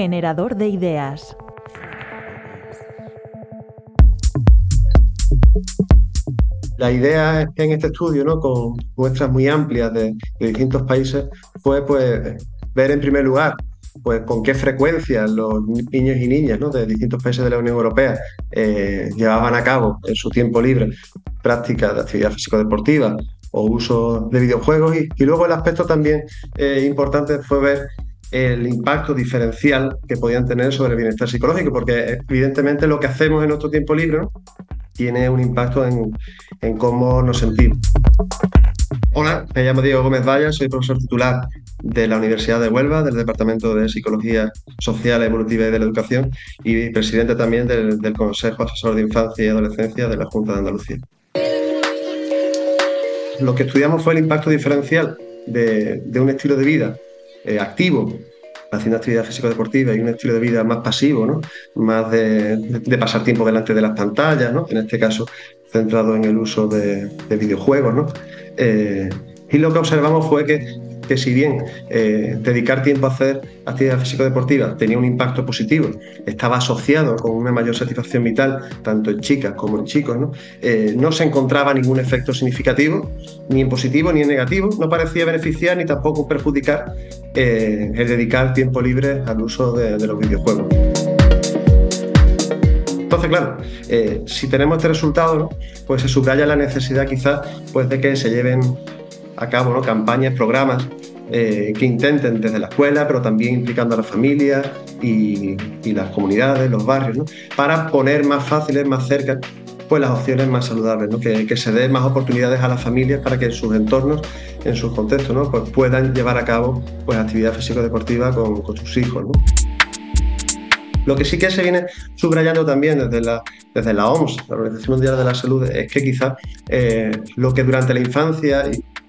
Generador de ideas. La idea que en este estudio, ¿no? con muestras muy amplias de, distintos países, fue pues, ver en primer lugar pues, con qué frecuencia los niños y niñas ¿no? de distintos países de la Unión Europea eh, llevaban a cabo en su tiempo libre prácticas de actividad físico-deportiva o uso de videojuegos. Y, y luego el aspecto también eh, importante fue ver el impacto diferencial que podían tener sobre el bienestar psicológico, porque evidentemente lo que hacemos en nuestro tiempo libre tiene un impacto en, en cómo nos sentimos. Hola, me llamo Diego Gómez Valla, soy profesor titular de la Universidad de Huelva, del Departamento de Psicología Social, Evolutiva y de la Educación, y presidente también del, del Consejo Asesor de Infancia y Adolescencia de la Junta de Andalucía. Lo que estudiamos fue el impacto diferencial de, de un estilo de vida eh, activo, haciendo actividad físico-deportiva y un estilo de vida más pasivo, ¿no? más de, pasar tiempo delante de las pantallas, ¿no? en este caso centrado en el uso de, de videojuegos. ¿no? Eh, y lo que observamos fue que, que si bien eh, dedicar tiempo a hacer actividad físico-deportiva tenía un impacto positivo, estaba asociado con una mayor satisfacción vital, tanto en chicas como en chicos, ¿no? Eh, no se encontraba ningún efecto significativo, ni en positivo ni en negativo, no parecía beneficiar ni tampoco perjudicar eh, el dedicar tiempo libre al uso de, los videojuegos. Entonces, claro, si tenemos este resultado, pues se subraya la necesidad quizás pues, de que se lleven a cabo ¿no? campañas, programas eh, que intenten desde la escuela, pero también implicando a las familias y, las comunidades, los barrios, para poner más fáciles, más cerca pues las opciones más saludables, que, se den más oportunidades a las familias para que en sus entornos, en sus contextos, pues puedan llevar a cabo pues, actividad físico-deportiva con, con sus hijos. Lo que sí que se viene subrayando también desde la, desde la OMS, la Organización Mundial de la Salud, es que quizás eh, lo que durante la infancia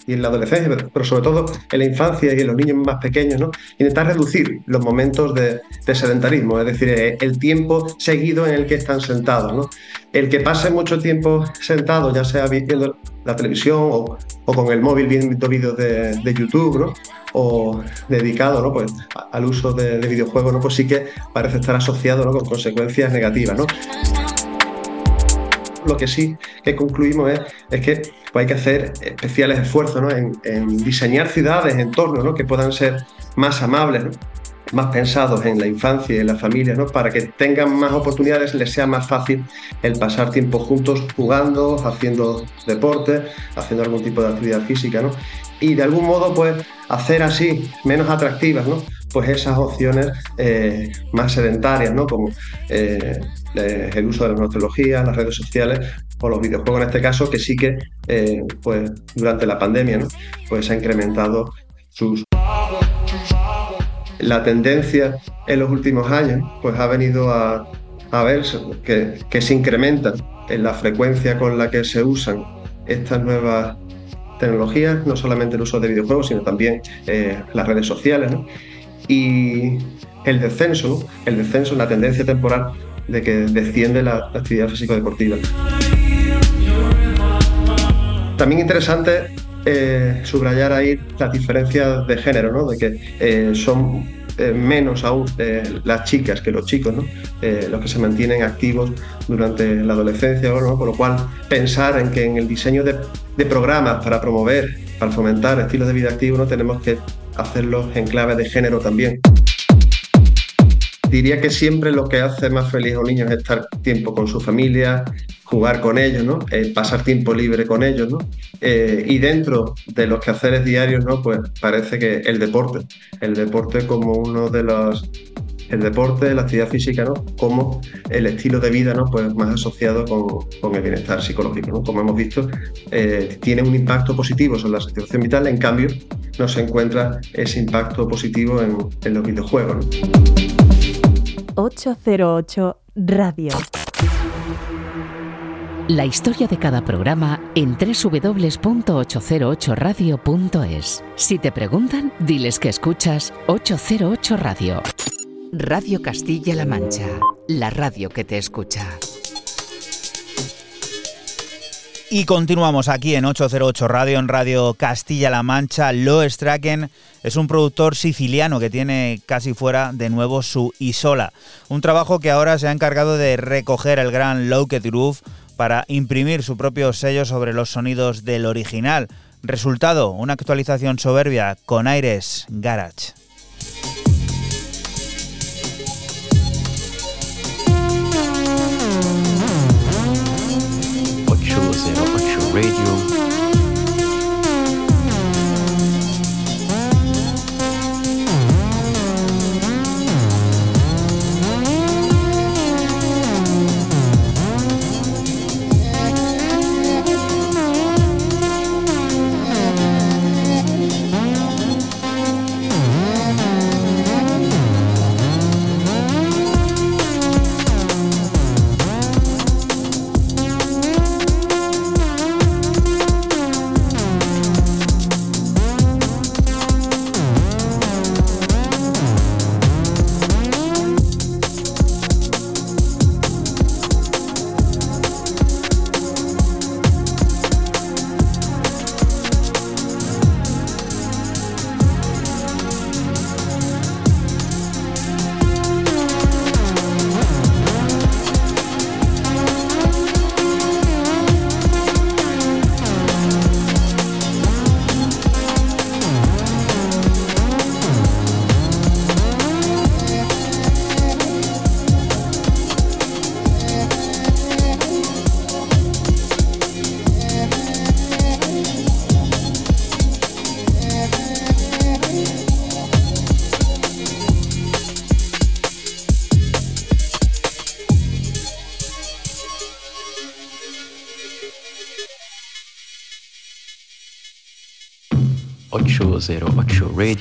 y en la adolescencia, pero, sobre todo en la infancia y en los niños más pequeños, ¿no? intentar reducir los momentos de, de sedentarismo, es decir, eh, el tiempo seguido en el que están sentados. ¿no? El que pase mucho tiempo sentado, ya sea viendo la televisión o, o con el móvil viendo vídeos de, de YouTube, ¿no? o dedicado ¿no? pues, al uso de, de videojuegos, ¿no? pues sí que parece estar asociado ¿no? con consecuencias negativas. ¿no? Lo que sí que concluimos es, que pues, hay que hacer especiales esfuerzos en, diseñar ciudades, entornos ¿no? que puedan ser más amables, más pensados en la infancia y en la familia, ¿no? para que tengan más oportunidades, les sea más fácil el pasar tiempo juntos jugando, haciendo deporte, haciendo algún tipo de actividad física, y de algún modo pues hacer así menos atractivas. Pues esas opciones eh, más sedentarias, ¿no? como eh, eh, el uso de la nuevas tecnologías, las redes sociales o los videojuegos en este caso, que sí que pues, durante la pandemia ¿no? pues ha incrementado sus la tendencia en los últimos años pues ha venido a, a verse que, que se incrementa en la frecuencia con la que se usan estas nuevas tecnologías, no solamente el uso de videojuegos, sino también las redes sociales. Y el descenso, el descenso, la tendencia temporal de que desciende la, actividad físico-deportiva. También interesante eh, subrayar ahí las diferencias de género, de que eh, son eh, menos aún las chicas que los chicos, los que se mantienen activos durante la adolescencia, ¿no? con lo cual pensar en que en el diseño de, de programas para promover, para fomentar estilos de vida activos, ¿no? tenemos que hacerlo en clave de género también. Diría que siempre lo que hace más feliz a un niño es estar tiempo con su familia, jugar con ellos, ¿no? Eh, pasar tiempo libre con ellos, ¿no? Eh, y dentro de los quehaceres diarios, ¿no? Pues parece que el deporte, el deporte como uno de los, el deporte, la actividad física, ¿no? Como el estilo de vida, ¿no? Pues más asociado con, con el bienestar psicológico, ¿no? Como hemos visto, eh, tiene un impacto positivo sobre la satisfacción vital, en cambio, no se encuentra ese impacto positivo en, en los videojuegos, ¿no? 808 Radio. La historia de cada programa en www.808radio.es. Si te preguntan, diles que escuchas 808 Radio. Radio Castilla-La Mancha, la radio que te escucha. Y continuamos aquí en 808 Radio, en Radio Castilla-La Mancha. Loe Straken es un productor siciliano que tiene casi fuera de nuevo su Isola. Un trabajo que ahora se ha encargado de recoger el gran Low-Ket Groove para imprimir su propio sello sobre los sonidos del original. Resultado, una actualización soberbia con aires garage. Radio.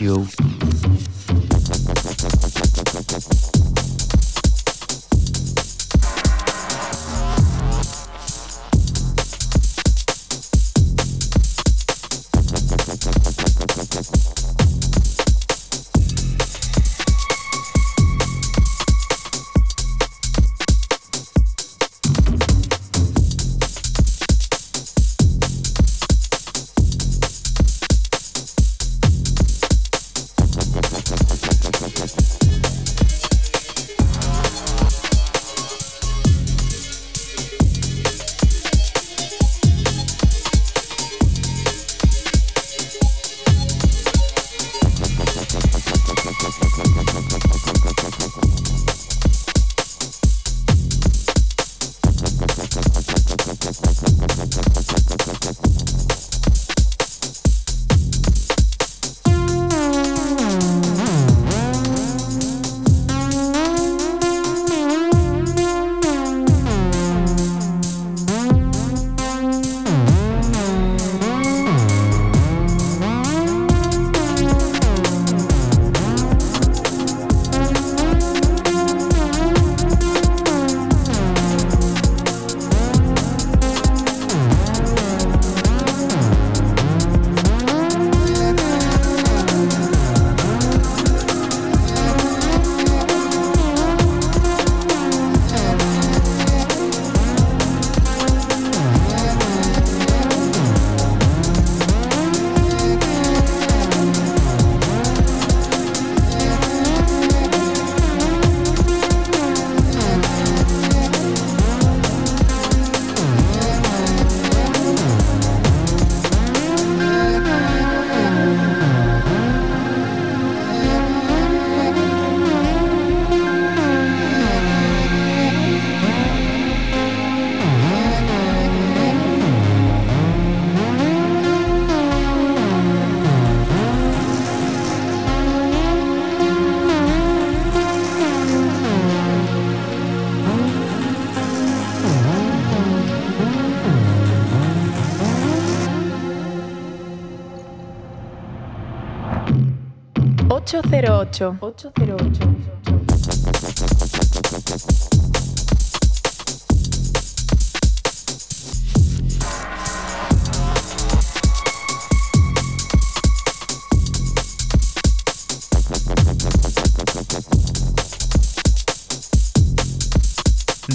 Radio. 808. 808.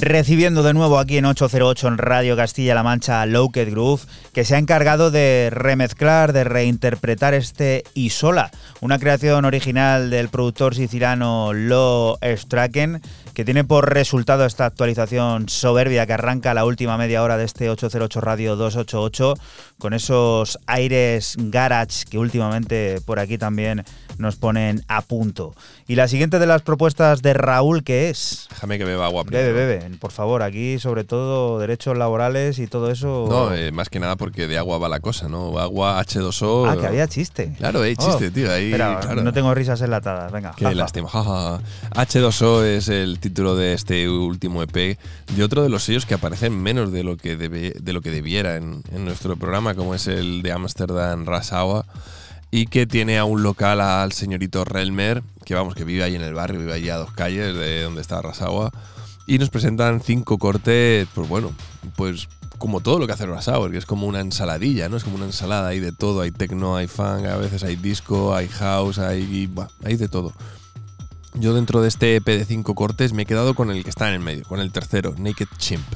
Recibiendo de nuevo aquí en 808 en Radio Castilla-La Mancha a Locked Groove, que se ha encargado de remezclar, de reinterpretar este Isola, una creación original del productor siciliano Lo Straken, que tiene por resultado esta actualización soberbia que arranca la última media hora de este 808 Radio 288, con esos aires garage que últimamente por aquí también nos ponen a punto. Y la siguiente de las propuestas de Raúl, que es... Déjame que beba agua Bebe, primero. bebe, por favor, aquí sobre todo derechos laborales y todo eso. No, eh, más que nada porque de agua va la cosa, ¿no? Agua H2O. ah, que había chiste. Claro, hay chiste, Oh, tío. Ahí, espera, claro. no tengo risas enlatadas, venga. Qué jaja. lástima. jaja. H2O es el título de este último EP de otro de los sellos que aparecen menos de lo que, debe- de lo que debiera en, en nuestro programa, como es el de Amsterdam Rasawa, y que tiene a un local al señorito Relmer, que vamos, que vive ahí en el barrio, vive allí a dos calles de donde está Rasawa, y nos presentan cinco cortes, pues bueno, pues como todo lo que hace Rasawa, que es como una ensaladilla, ¿no? Es como una ensalada, hay de todo, hay techno, hay funk, a veces hay disco, hay house, hay, hay de todo. Yo dentro de este EP de cinco cortes me he quedado con el que está en el medio, con el tercero, Naked Chimp.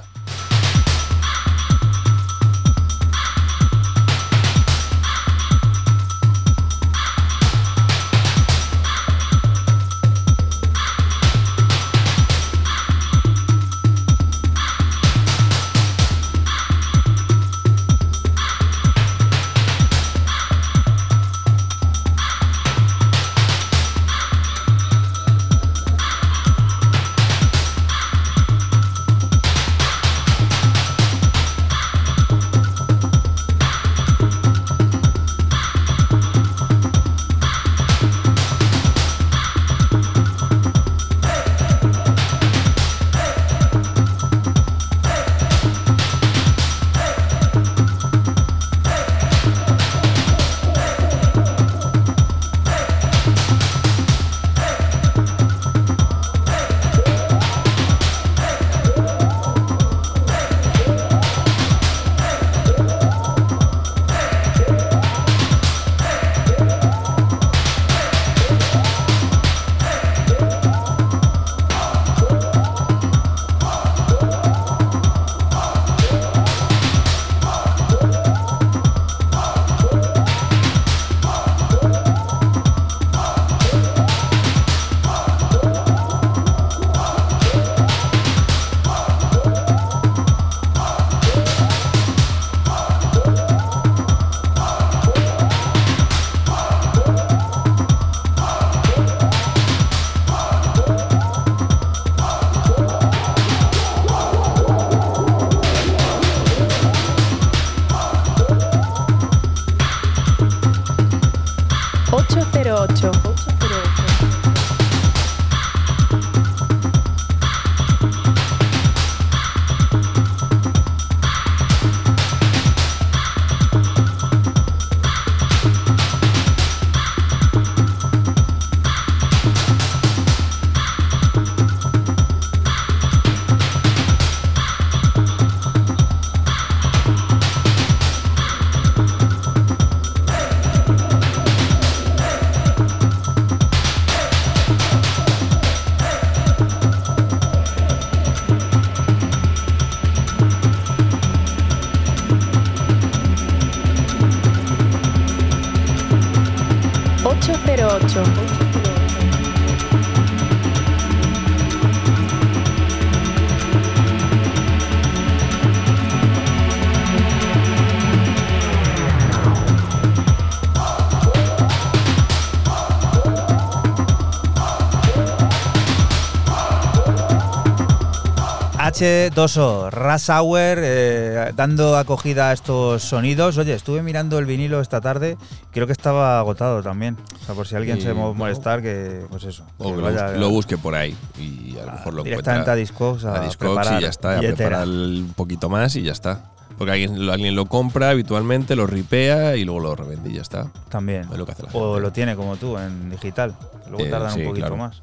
H2O, Rush Hour, eh, dando acogida a estos sonidos. Oye, estuve mirando el vinilo esta tarde, creo que estaba agotado también. O sea, por si alguien Y se mo- no. molestar, que pues eso. O que vaya- lo busque por ahí y a lo mejor lo directamente encuentra. a Discogs a a Discogs y ya está, a billetera. preparar un poquito más y ya está. Porque alguien, alguien lo compra habitualmente, lo ripea y luego lo revende y ya está. También. Es lo que hace la O lo tiene como tú en digital. Luego Eh, tardan sí, un poquito claro. más.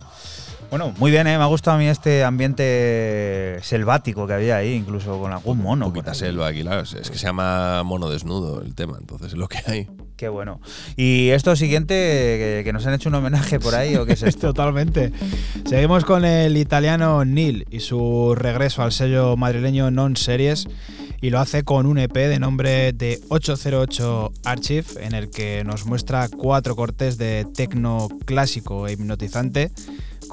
Bueno, muy bien, ¿eh? me ha gustado a mí este ambiente selvático que había ahí, incluso con algún mono. por Poquita selva aquí, claro. Es es que se llama mono desnudo el tema, entonces es lo que hay. Qué bueno. ¿Y esto siguiente, que, que nos han hecho un homenaje por ahí o qué es esto? Totalmente. Seguimos con el italiano Neil y su regreso al sello madrileño Non Series y lo hace con un EP de nombre de 808 Archive en el que nos muestra cuatro cortes de tecno clásico e hipnotizante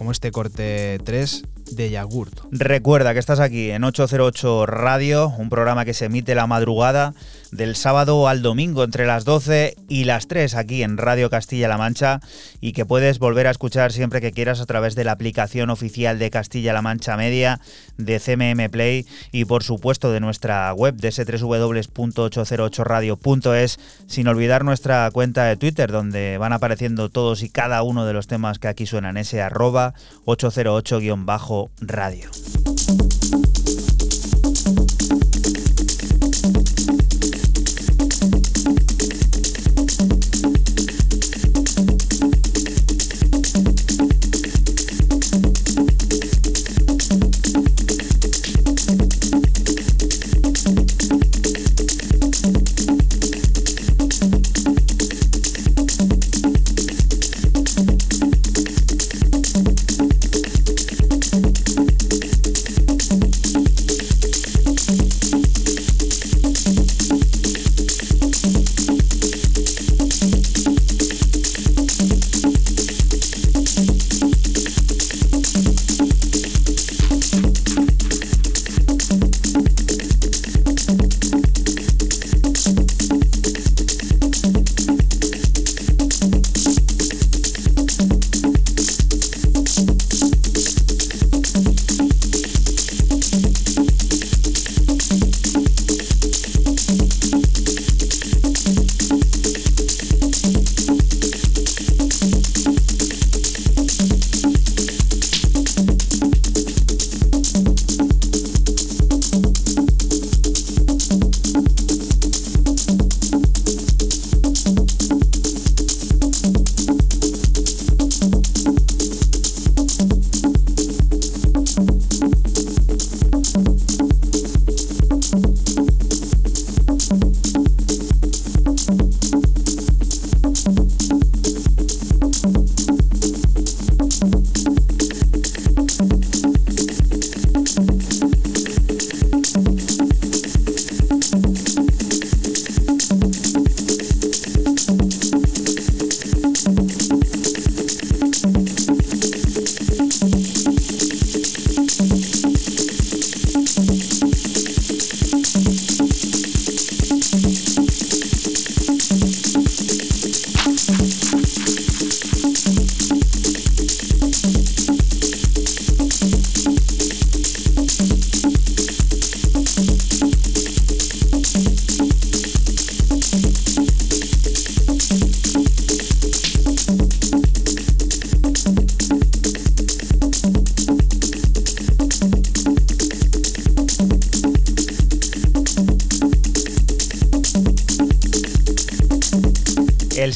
como este corte 3 de Yagurt. Recuerda que estás aquí en 808 Radio, un programa que se emite la madrugada del sábado al domingo entre las 12 y las 3 aquí en Radio Castilla-La Mancha y que puedes volver a escuchar siempre que quieras a través de la aplicación oficial de Castilla-La Mancha Media, de CMM Play y por supuesto de nuestra web de ese www.808radio.es sin olvidar nuestra cuenta de Twitter donde van apareciendo todos y cada uno de los temas que aquí suenan, ese arroba 808-radio.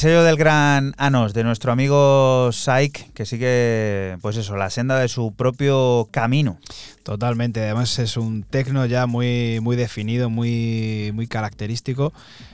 Sello del gran Anos, de nuestro amigo Saik, que sigue, pues eso, la senda de su propio camino. Totalmente, además es un tecno ya muy, muy definido, muy, muy característico,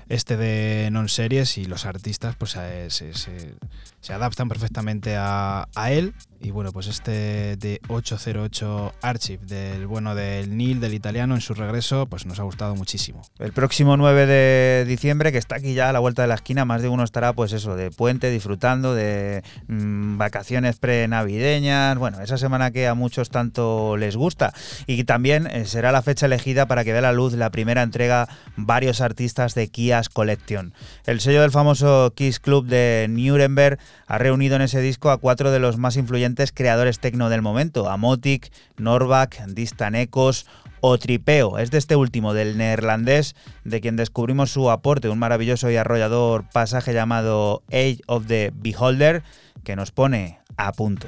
este de non-series y los artistas pues eh, se, adaptan perfectamente a, a él. Y bueno, pues este de 808 Archive, del bueno del Neil, del italiano, en su regreso, pues nos ha gustado muchísimo. El próximo 9 de diciembre, que está aquí ya a la vuelta de la esquina, más de uno estará, pues eso, de puente, disfrutando de mm, vacaciones prenavideñas. Bueno, esa semana que a muchos tanto les gusta. Y también eh, será la fecha elegida para que vea la luz la primera entrega varios artistas de Kias Collection. El sello del famoso Kiss Club de Nuremberg ha reunido en ese disco a cuatro de los más influyentes creadores tecno del momento: Amotic, Norvac, Distan o Tripeo. Es de este último, del neerlandés, de quien descubrimos su aporte, un maravilloso y arrollador pasaje llamado Age of the Beholder, que nos pone a punto.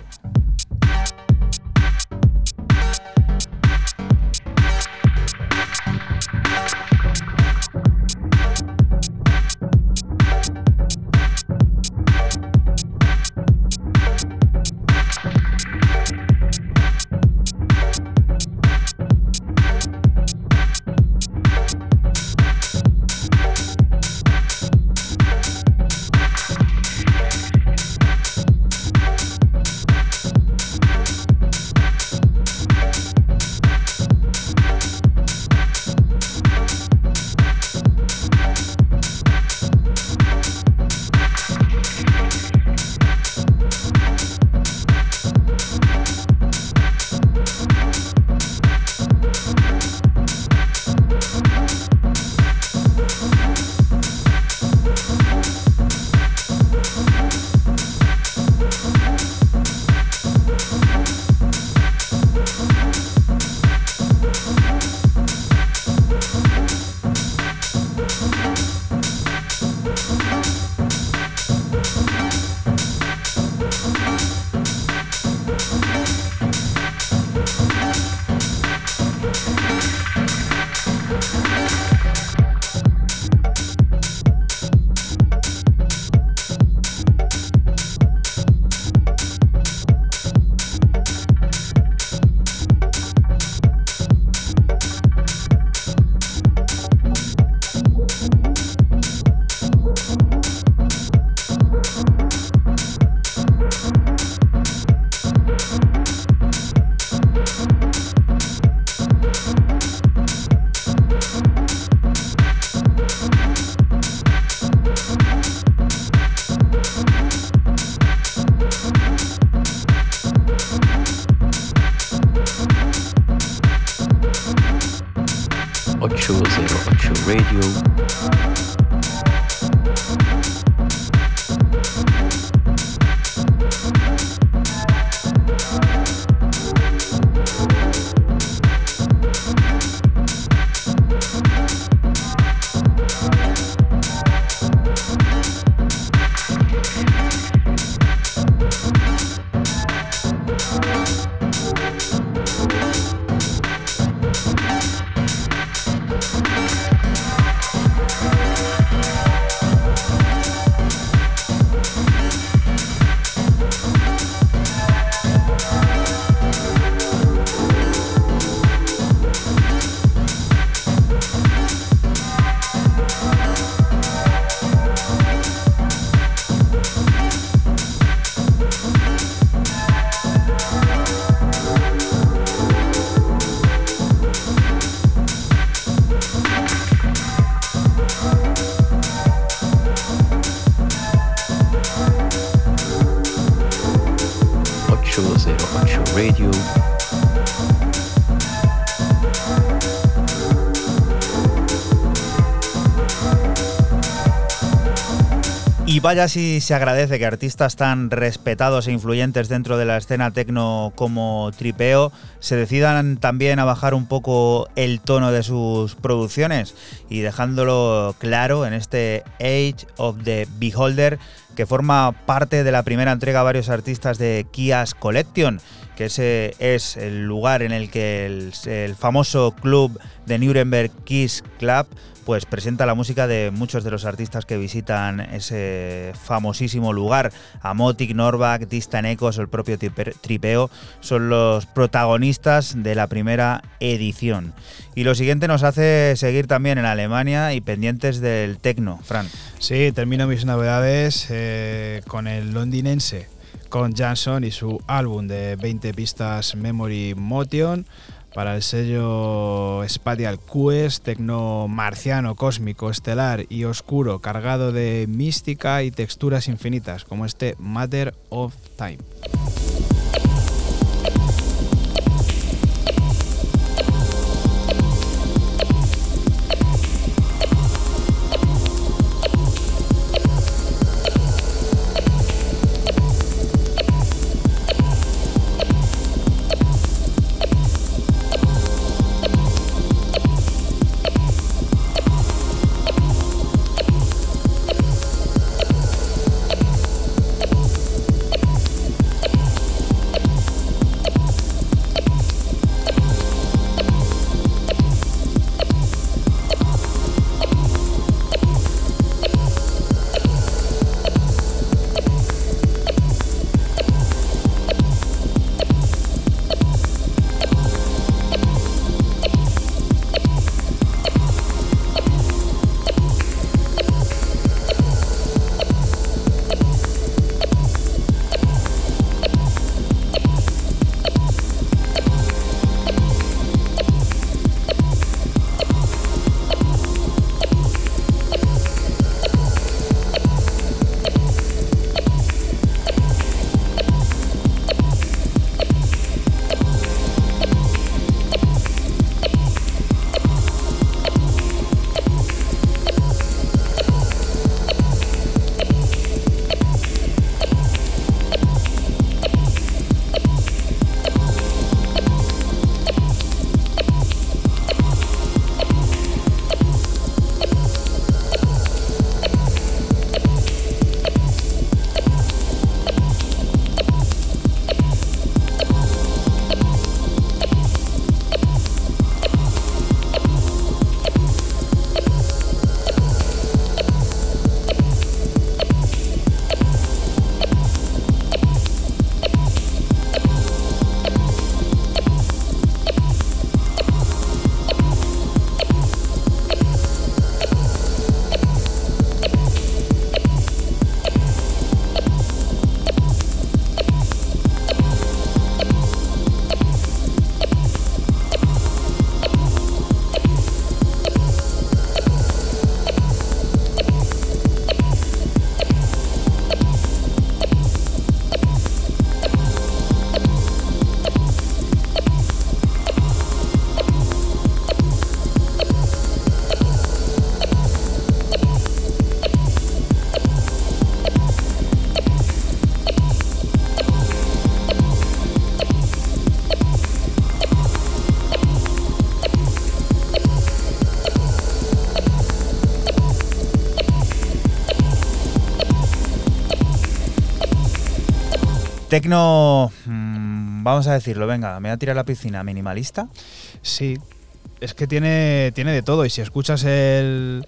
Vaya si se agradece que artistas tan respetados e influyentes dentro de la escena tecno como Tripeo se decidan también a bajar un poco el tono de sus producciones y dejándolo claro en este Age of the Beholder que forma parte de la primera entrega a varios artistas de Kias Collection, que ese es el lugar en el que el, famoso club de Nuremberg Kiss Club pues presenta la música de muchos de los artistas que visitan ese famosísimo lugar. Amotic, Norback, Distan Ecos el propio Tripeo son los protagonistas de la primera edición. Y lo siguiente nos hace seguir también en Alemania y pendientes del tecno, Fran. Sí, termino mis novedades eh, con el londinense, con Jansson y su álbum de 20 pistas Memory Motion para el sello Spatial Quest, tecno marciano, cósmico, estelar y oscuro, cargado de mística y texturas infinitas, como este Matter of Time. Tecno, mm, vamos a decirlo, venga, me voy a tirar a la piscina, minimalista. Sí, es que tiene, tiene de todo. Y si escuchas el,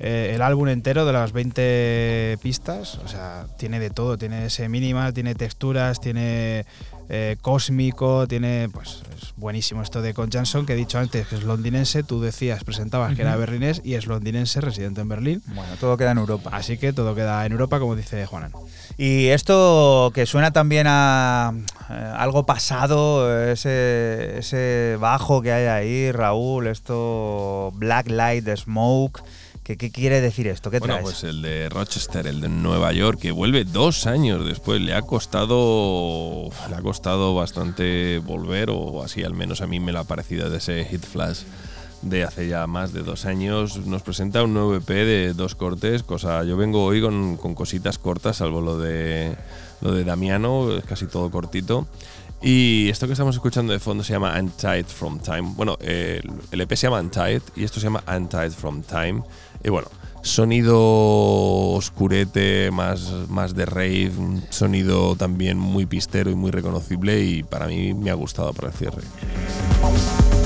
eh, el álbum entero de las 20 pistas, o sea, tiene de todo. Tiene ese minimal, tiene texturas, tiene eh, cósmico, tiene. Pues es buenísimo esto de Con Jansson, que he dicho antes que es londinense. Tú decías, presentabas que era berlinés y es londinense, residente en Berlín. Bueno, todo queda en Europa. Así que todo queda en Europa, como dice Juanan. Y esto que suena también a eh, algo pasado, ese, ese bajo que hay ahí, Raúl, esto Black Light Smoke, ¿qué, qué quiere decir esto? ¿Qué Bueno, traes? pues el de Rochester, el de Nueva York, que vuelve dos años después. Le ha costado. Le ha costado bastante volver, o así al menos a mí me lo ha parecido de ese hit flash de hace ya más de dos años. Nos presenta un nuevo EP de dos cortes. Cosa, yo vengo hoy con, con cositas cortas, salvo lo de lo de Damiano, casi todo cortito. Y esto que estamos escuchando de fondo se llama Untied from Time. Bueno, eh, el EP se llama Untied y esto se llama Untied from Time. Y bueno, sonido oscurete, más, más de rave, sonido también muy pistero y muy reconocible y para mí me ha gustado para el cierre.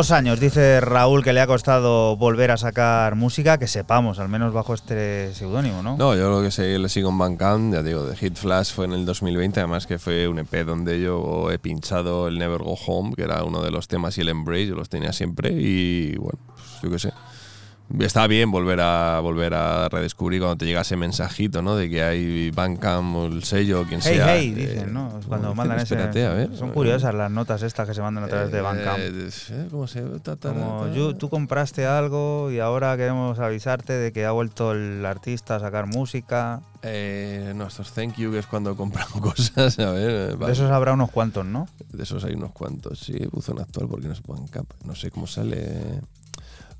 Dos años, dice Raúl, que le ha costado volver a sacar música, que sepamos, al menos bajo este seudónimo, ¿no? No, yo lo que sé, le sigo en Bandcamp, ya digo, de Hit Flash fue en el 2020, además que fue un EP donde yo he pinchado el Never Go Home, que era uno de los temas, y el Embrace, yo los tenía siempre, y bueno, pues, yo qué sé. Está bien volver a volver a redescubrir cuando te llega ese mensajito, ¿no? De que hay Bandcamp o el sello, quien Hey, sea. hey, eh, dicen, ¿no? Cuando mandan ese. espérate, a ver. Son curiosas las notas estas que se mandan a través de Bandcamp. Eh, eh, ¿Cómo se Como "Yo- ta". tú compraste algo y ahora queremos avisarte de que ha vuelto el artista a sacar música. Eh, no, estos thank you, que es cuando compran cosas, a ver. eh, De vale. esos habrá unos cuantos, ¿no? De esos hay unos cuantos, sí. Buzón actual, porque no es Bandcamp. No sé cómo sale.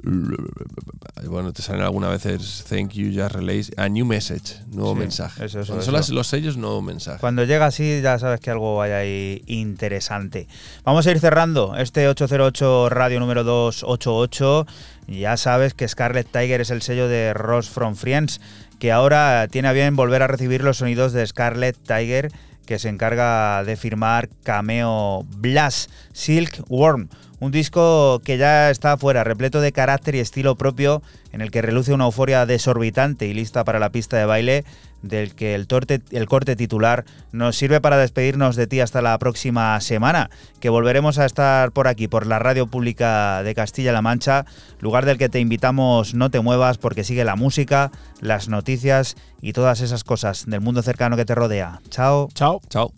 Bueno, te salen algunas veces thank you, just release. A new message, nuevo Sí, mensaje. eso, eso, Cuando eso. son los sellos, nuevo mensaje. Cuando llega así ya sabes que algo hay ahí interesante. Vamos a ir cerrando este 808 Radio número 288. Ya sabes que Scarlet Tiger es el sello de Ross from Friends, que ahora tiene a bien volver a recibir los sonidos de Scarlet Tiger que se encarga de firmar Cameo Blast Silk Worm. Un disco que ya está afuera, repleto de carácter y estilo propio, en el que reluce una euforia desorbitante y lista para la pista de baile, del que el, torte- el corte titular nos sirve para despedirnos de ti hasta la próxima semana, que volveremos a estar por aquí, por la radio pública de Castilla-La Mancha, lugar del que te invitamos no te muevas porque sigue la música, las noticias y todas esas cosas del mundo cercano que te rodea. Chao. Chao. Chao.